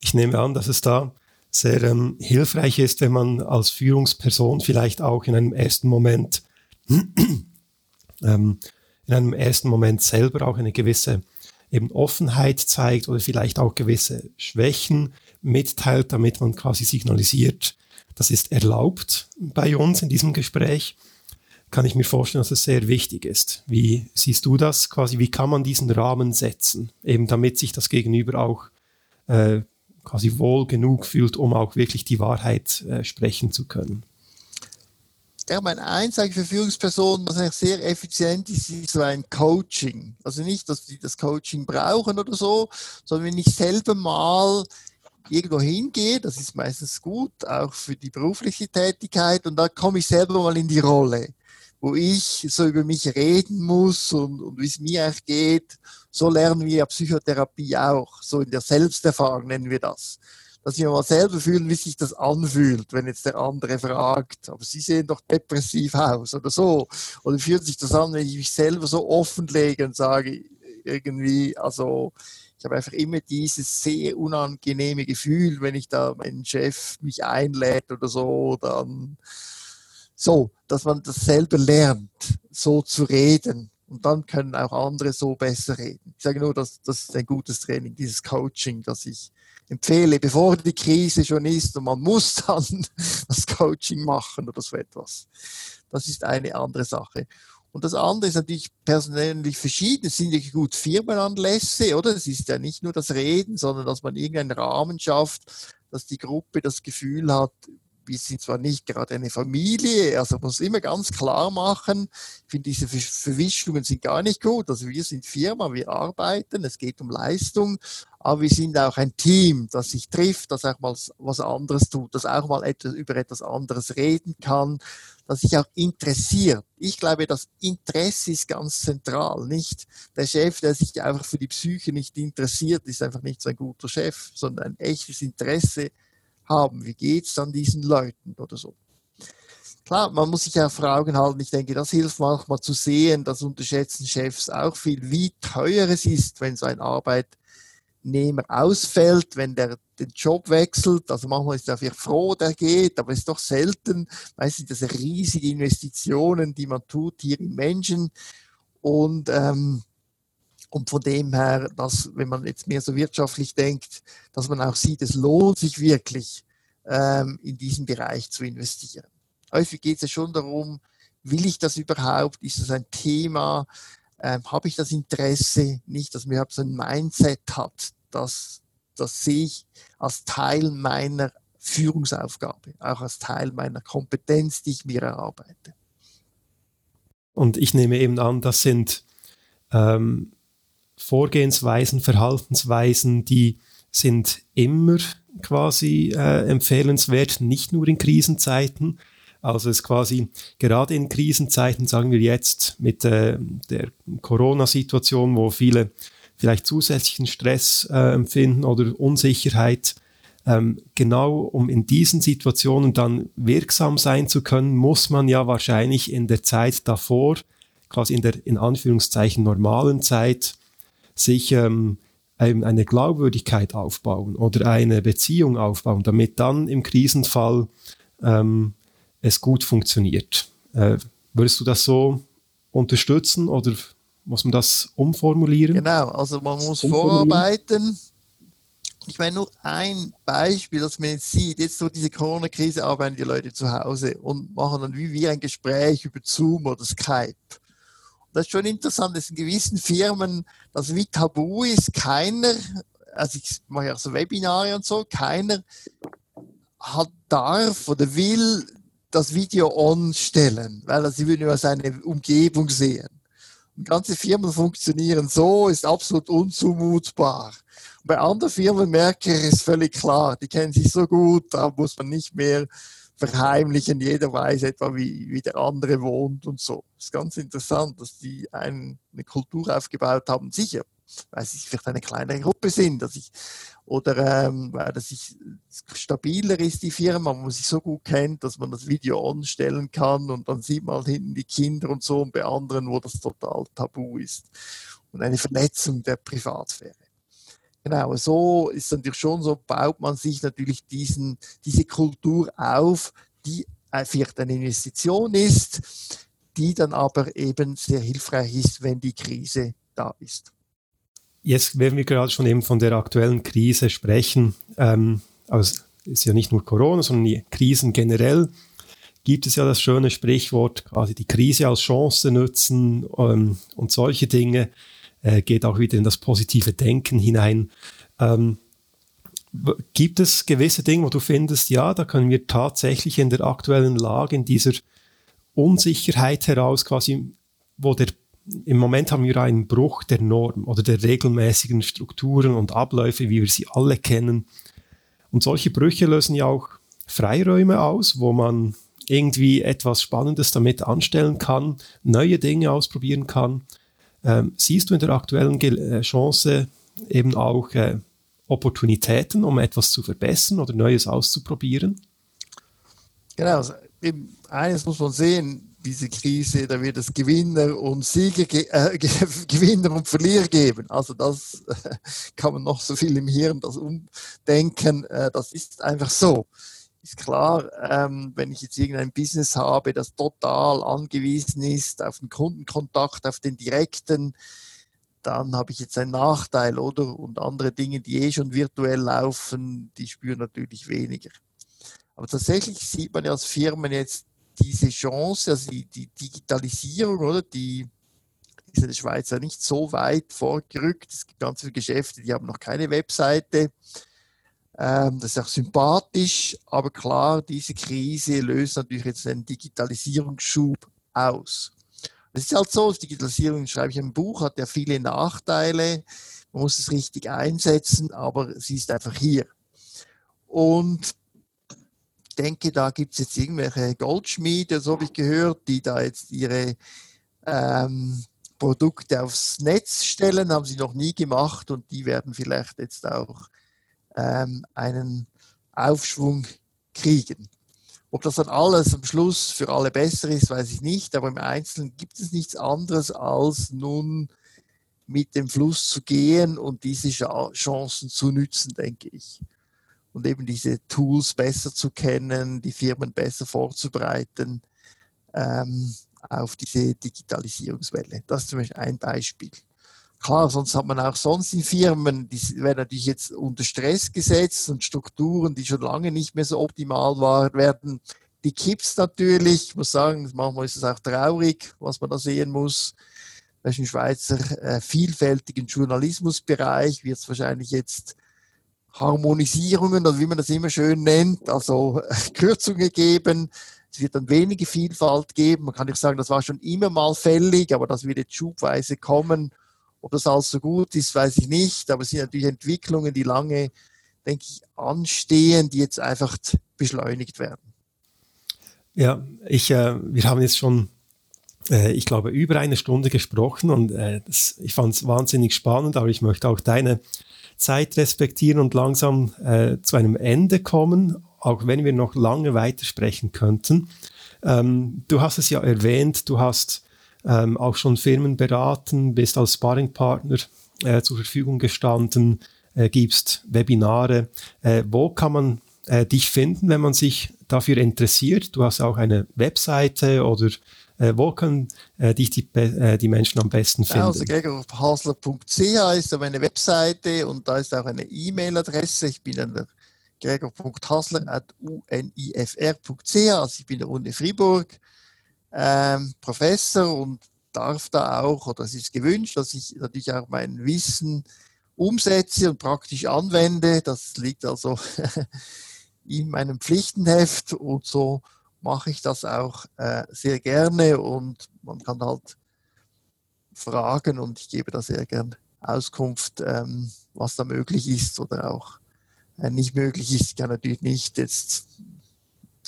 Ich nehme an, dass es da sehr ähm, hilfreich ist, wenn man als Führungsperson vielleicht auch in einem ersten Moment ähm, in einem ersten Moment selber auch eine gewisse eben Offenheit zeigt oder vielleicht auch gewisse Schwächen mitteilt, damit man quasi signalisiert, das ist erlaubt bei uns in diesem Gespräch kann ich mir vorstellen, dass es sehr wichtig ist. Wie siehst du das quasi? Wie kann man diesen Rahmen setzen, eben damit sich das Gegenüber auch äh, quasi wohl genug fühlt, um auch wirklich die Wahrheit äh, sprechen zu können? Ja, mein Einsatz für Führungspersonen, was eigentlich sehr effizient ist, ist so ein Coaching. Also nicht, dass die das Coaching brauchen oder so, sondern wenn ich selber mal irgendwo hingehe, das ist meistens gut, auch für die berufliche Tätigkeit, und da komme ich selber mal in die Rolle wo ich so über mich reden muss und, und wie es mir eigentlich geht. So lernen wir ja Psychotherapie auch. So in der Selbsterfahrung nennen wir das. Dass wir mal selber fühlen, wie sich das anfühlt, wenn jetzt der andere fragt, aber Sie sehen doch depressiv aus oder so. Oder fühlt sich das an, wenn ich mich selber so offenlege und sage, irgendwie, also ich habe einfach immer dieses sehr unangenehme Gefühl, wenn ich da meinen Chef mich einlädt oder so, dann so, dass man das selber lernt, so zu reden. Und dann können auch andere so besser reden. Ich sage nur, dass das ist ein gutes Training, dieses Coaching, das ich empfehle, bevor die Krise schon ist und man muss dann das Coaching machen oder so etwas. Das ist eine andere Sache. Und das andere ist natürlich persönlich verschieden. Es sind ja gut Firmenanlässe, oder? Es ist ja nicht nur das Reden, sondern dass man irgendeinen Rahmen schafft, dass die Gruppe das Gefühl hat, wir sind zwar nicht gerade eine Familie, also man muss immer ganz klar machen, ich finde diese Verwischungen sind gar nicht gut. Also wir sind Firma, wir arbeiten, es geht um Leistung, aber wir sind auch ein Team, das sich trifft, das auch mal was anderes tut, das auch mal etwas, über etwas anderes reden kann, das sich auch interessiert. Ich glaube, das Interesse ist ganz zentral. Nicht der Chef, der sich einfach für die Psyche nicht interessiert, ist einfach nicht so ein guter Chef, sondern ein echtes Interesse haben. Wie geht es dann diesen Leuten oder so? Klar, man muss sich ja Fragen halten. Ich denke, das hilft manchmal zu sehen, das unterschätzen Chefs auch viel, wie teuer es ist, wenn so ein Arbeitnehmer ausfällt, wenn der den Job wechselt. Also manchmal ist er vielleicht froh, der geht, aber es ist doch selten. Meistens sind das riesige Investitionen, die man tut hier in Menschen. Und ähm, und von dem her, dass, wenn man jetzt mehr so wirtschaftlich denkt, dass man auch sieht, es lohnt sich wirklich, ähm, in diesen Bereich zu investieren. Häufig geht es ja schon darum, will ich das überhaupt? Ist das ein Thema? Ähm, Habe ich das Interesse? Nicht, dass man überhaupt so ein Mindset hat, das, das sehe ich als Teil meiner Führungsaufgabe, auch als Teil meiner Kompetenz, die ich mir erarbeite. Und ich nehme eben an, das sind ähm, Vorgehensweisen, Verhaltensweisen, die sind immer quasi äh, empfehlenswert, nicht nur in Krisenzeiten. Also es quasi gerade in Krisenzeiten, sagen wir jetzt mit äh, der Corona-Situation, wo viele vielleicht zusätzlichen Stress äh, empfinden oder Unsicherheit, ähm, genau um in diesen Situationen dann wirksam sein zu können, muss man ja wahrscheinlich in der Zeit davor, quasi in der in Anführungszeichen normalen Zeit, sich ähm, eine Glaubwürdigkeit aufbauen oder eine Beziehung aufbauen, damit dann im Krisenfall ähm, es gut funktioniert. Äh, würdest du das so unterstützen oder muss man das umformulieren? Genau, also man muss vorarbeiten ich meine, nur ein Beispiel, dass man jetzt sieht, jetzt so diese Corona-Krise arbeiten die Leute zu Hause und machen dann wie wir ein Gespräch über Zoom oder Skype. Und das ist schon interessant, dass in gewissen Firmen das wie tabu ist, keiner, also ich mache ja so Webinare und so, keiner hat, darf oder will das Video on stellen, weil sie würden über seine Umgebung sehen. Und ganze Firmen funktionieren so, ist absolut unzumutbar. Bei anderen Firmen merke ich, ist völlig klar, die kennen sich so gut, da muss man nicht mehr verheimlichen, jeder weiß etwa, wie, wie der andere wohnt und so. Das ist ganz interessant, dass die eine Kultur aufgebaut haben, sicher, weil sie vielleicht eine kleinere Gruppe sind, dass ich, oder ähm, weil das ich, stabiler ist, die Firma, wo man sich so gut kennt, dass man das Video anstellen kann und dann sieht man halt hinten die Kinder und so und bei anderen, wo das total tabu ist und eine Verletzung der Privatsphäre. Genau, so ist natürlich schon so, baut man sich natürlich diesen, diese Kultur auf, die vielleicht eine Investition ist, die dann aber eben sehr hilfreich ist, wenn die Krise da ist. Jetzt werden wir gerade schon eben von der aktuellen Krise sprechen. Ähm, also es ist ja nicht nur Corona, sondern die Krisen generell. Gibt es ja das schöne Sprichwort, quasi die Krise als Chance nutzen ähm, und solche Dinge äh, geht auch wieder in das positive Denken hinein. Ähm, gibt es gewisse Dinge, wo du findest, ja, da können wir tatsächlich in der aktuellen Lage, in dieser Unsicherheit heraus quasi, wo der im Moment haben wir einen Bruch der Norm oder der regelmäßigen Strukturen und Abläufe, wie wir sie alle kennen. Und solche Brüche lösen ja auch Freiräume aus, wo man irgendwie etwas Spannendes damit anstellen kann, neue Dinge ausprobieren kann. Ähm, siehst du in der aktuellen äh, Chance eben auch äh, Opportunitäten, um etwas zu verbessern oder Neues auszuprobieren? Genau, also eines muss man sehen, diese Krise, da wird es Gewinner und Sieger, äh, Gewinner und Verlierer geben. Also das äh, kann man noch so viel im Hirn das umdenken. Äh, das ist einfach so ist klar, ähm, wenn ich jetzt irgendein Business habe, das total angewiesen ist auf den Kundenkontakt, auf den direkten, dann habe ich jetzt einen Nachteil, oder? Und andere Dinge, die eh schon virtuell laufen, die spüren natürlich weniger. Aber tatsächlich sieht man ja als Firmen jetzt diese Chance, also die, die Digitalisierung, oder? Die ist in der Schweiz ja nicht so weit vorgerückt. Es gibt ganz viele Geschäfte, die haben noch keine Webseite ähm, das ist auch sympathisch, aber klar, diese Krise löst natürlich jetzt einen Digitalisierungsschub aus. Es ist halt so, Digitalisierung, schreibe ich im Buch, hat ja viele Nachteile. Man muss es richtig einsetzen, aber sie ist einfach hier. Und ich denke, da gibt es jetzt irgendwelche Goldschmiede, so habe ich gehört, die da jetzt ihre ähm, Produkte aufs Netz stellen, haben sie noch nie gemacht und die werden vielleicht jetzt auch ähm, einen Aufschwung kriegen. Ob das dann alles am Schluss für alle besser ist, weiß ich nicht, aber im Einzelnen gibt es nichts anderes als nun mit dem Fluss zu gehen und diese Chancen zu nützen, denke ich. Und eben diese Tools besser zu kennen, die Firmen besser vorzubereiten ähm, auf diese Digitalisierungswelle. Das ist zum Beispiel ein Beispiel. Klar, sonst hat man auch sonst in Firmen, die werden natürlich jetzt unter Stress gesetzt und Strukturen, die schon lange nicht mehr so optimal waren, werden die kippst natürlich. Ich muss sagen, manchmal ist es auch traurig, was man da sehen muss. Das ist im Schweizer äh, vielfältigen Journalismusbereich wird es wahrscheinlich jetzt Harmonisierungen oder wie man das immer schön nennt, also äh, Kürzungen geben. Es wird dann weniger Vielfalt geben. Man kann nicht sagen, das war schon immer mal fällig, aber das wird jetzt schubweise kommen. Ob das alles so gut ist, weiß ich nicht, aber es sind natürlich Entwicklungen, die lange denke ich, anstehen, die jetzt einfach beschleunigt werden. Ja, ich, äh, wir haben jetzt schon, äh, ich glaube, über eine Stunde gesprochen und äh, das, ich fand es wahnsinnig spannend, aber ich möchte auch deine Zeit respektieren und langsam äh, zu einem Ende kommen, auch wenn wir noch lange weitersprechen könnten. Ähm, du hast es ja erwähnt, du hast ähm, auch schon Firmen beraten, bist als Sparringpartner äh, zur Verfügung gestanden, äh, gibst Webinare. Äh, wo kann man äh, dich finden, wenn man sich dafür interessiert? Du hast auch eine Webseite oder äh, wo können äh, dich die, die Menschen am besten finden? Also gregorhasler.ch ist meine Webseite und da ist auch eine E-Mail-Adresse. Ich bin an der gregor.hasler.unifr.ch, also ich bin der Uni Fribourg ähm, Professor und darf da auch, oder es ist gewünscht, dass ich natürlich auch mein Wissen umsetze und praktisch anwende. Das liegt also in meinem Pflichtenheft und so mache ich das auch äh, sehr gerne und man kann halt fragen und ich gebe da sehr gern Auskunft, ähm, was da möglich ist oder auch äh, nicht möglich ist. Ich kann natürlich nicht jetzt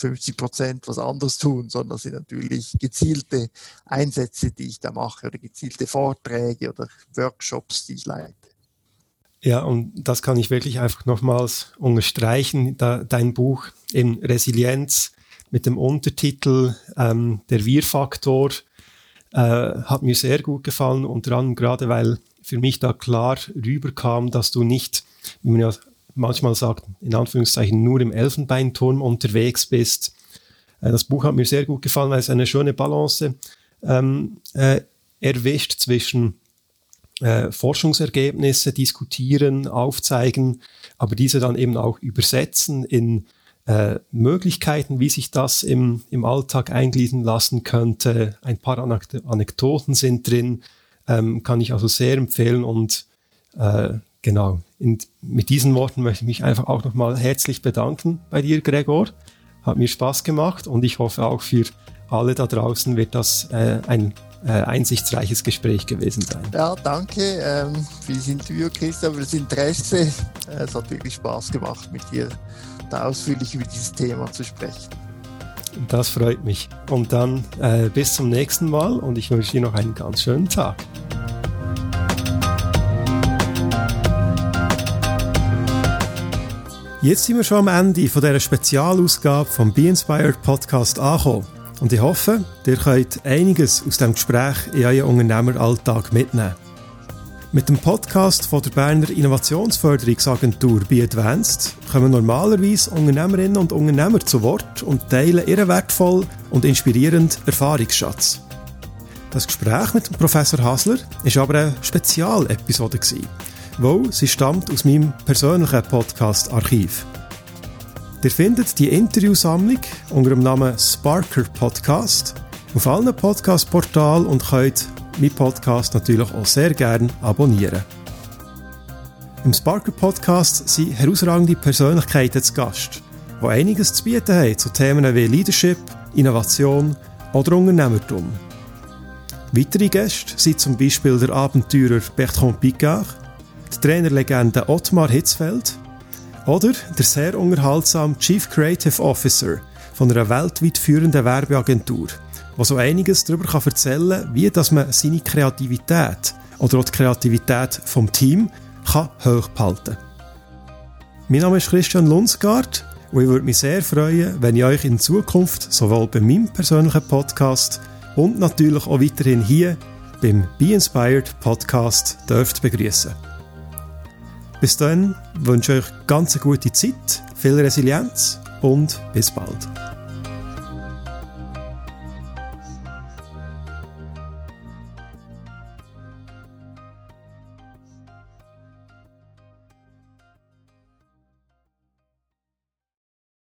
50 Prozent was anderes tun, sondern sind natürlich gezielte Einsätze, die ich da mache oder gezielte Vorträge oder Workshops, die ich leite. Ja, und das kann ich wirklich einfach nochmals unterstreichen. Da, dein Buch in Resilienz mit dem Untertitel ähm, Der Wir-Faktor äh, hat mir sehr gut gefallen, unter anderem gerade weil für mich da klar rüberkam, dass du nicht, wie man ja manchmal sagt, in Anführungszeichen nur im Elfenbeinturm unterwegs bist. Äh, das Buch hat mir sehr gut gefallen, weil es eine schöne Balance ähm, äh, erwischt zwischen äh, Forschungsergebnisse diskutieren, aufzeigen, aber diese dann eben auch übersetzen in äh, Möglichkeiten, wie sich das im, im Alltag eingliedern lassen könnte. Ein paar Anekdoten sind drin, ähm, kann ich also sehr empfehlen und äh, genau, in, mit diesen Worten möchte ich mich einfach auch nochmal herzlich bedanken bei dir, Gregor. Hat mir Spaß gemacht und ich hoffe auch für alle da draußen wird das äh, ein äh, einsichtsreiches Gespräch gewesen sein. Ja, danke ähm, für das Interview, Christoph, für das Interesse. Es hat wirklich Spaß gemacht, mit dir da ausführlich über dieses Thema zu sprechen. Das freut mich. Und dann äh, bis zum nächsten Mal und ich wünsche dir noch einen ganz schönen Tag. Jetzt sind wir schon am Ende von dieser Spezialausgabe vom Be Inspired Podcast angekommen. Und ich hoffe, ihr könnt einiges aus dem Gespräch in euren Unternehmeralltag mitnehmen. Mit dem Podcast von der Berner Innovationsförderungsagentur Be Advanced kommen normalerweise Unternehmerinnen und Unternehmer zu Wort und teilen ihren wertvollen und inspirierenden Erfahrungsschatz. Das Gespräch mit dem Professor Hasler ist aber eine Spezialepisode weil sie stammt aus meinem persönlichen Podcast-Archiv. Ihr findet die Interviewsammlung unter dem Namen Sparker Podcast auf allen Podcast-Portalen und könnt meinen Podcast natürlich auch sehr gerne abonnieren. Im Sparker Podcast sind herausragende Persönlichkeiten zu Gast, die einiges zu bieten haben zu Themen wie Leadership, Innovation oder Unternehmertum. Weitere Gäste sind zum Beispiel der Abenteurer Bertrand Picard, die Trainerlegende Ottmar Hitzfeld oder der sehr unterhaltsame Chief Creative Officer von einer weltweit führenden Werbeagentur, der so einiges darüber erzählen kann, wie dass man seine Kreativität oder auch die Kreativität vom Team kann hochhalten kann. Mein Name ist Christian Lunsgaard und ich würde mich sehr freuen, wenn ich euch in Zukunft sowohl bei meinem persönlichen Podcast und natürlich auch weiterhin hier beim Be Inspired Podcast dürft begrüßen. Bis dann wünsche ich euch ganz eine gute Zeit, viel Resilienz und bis bald.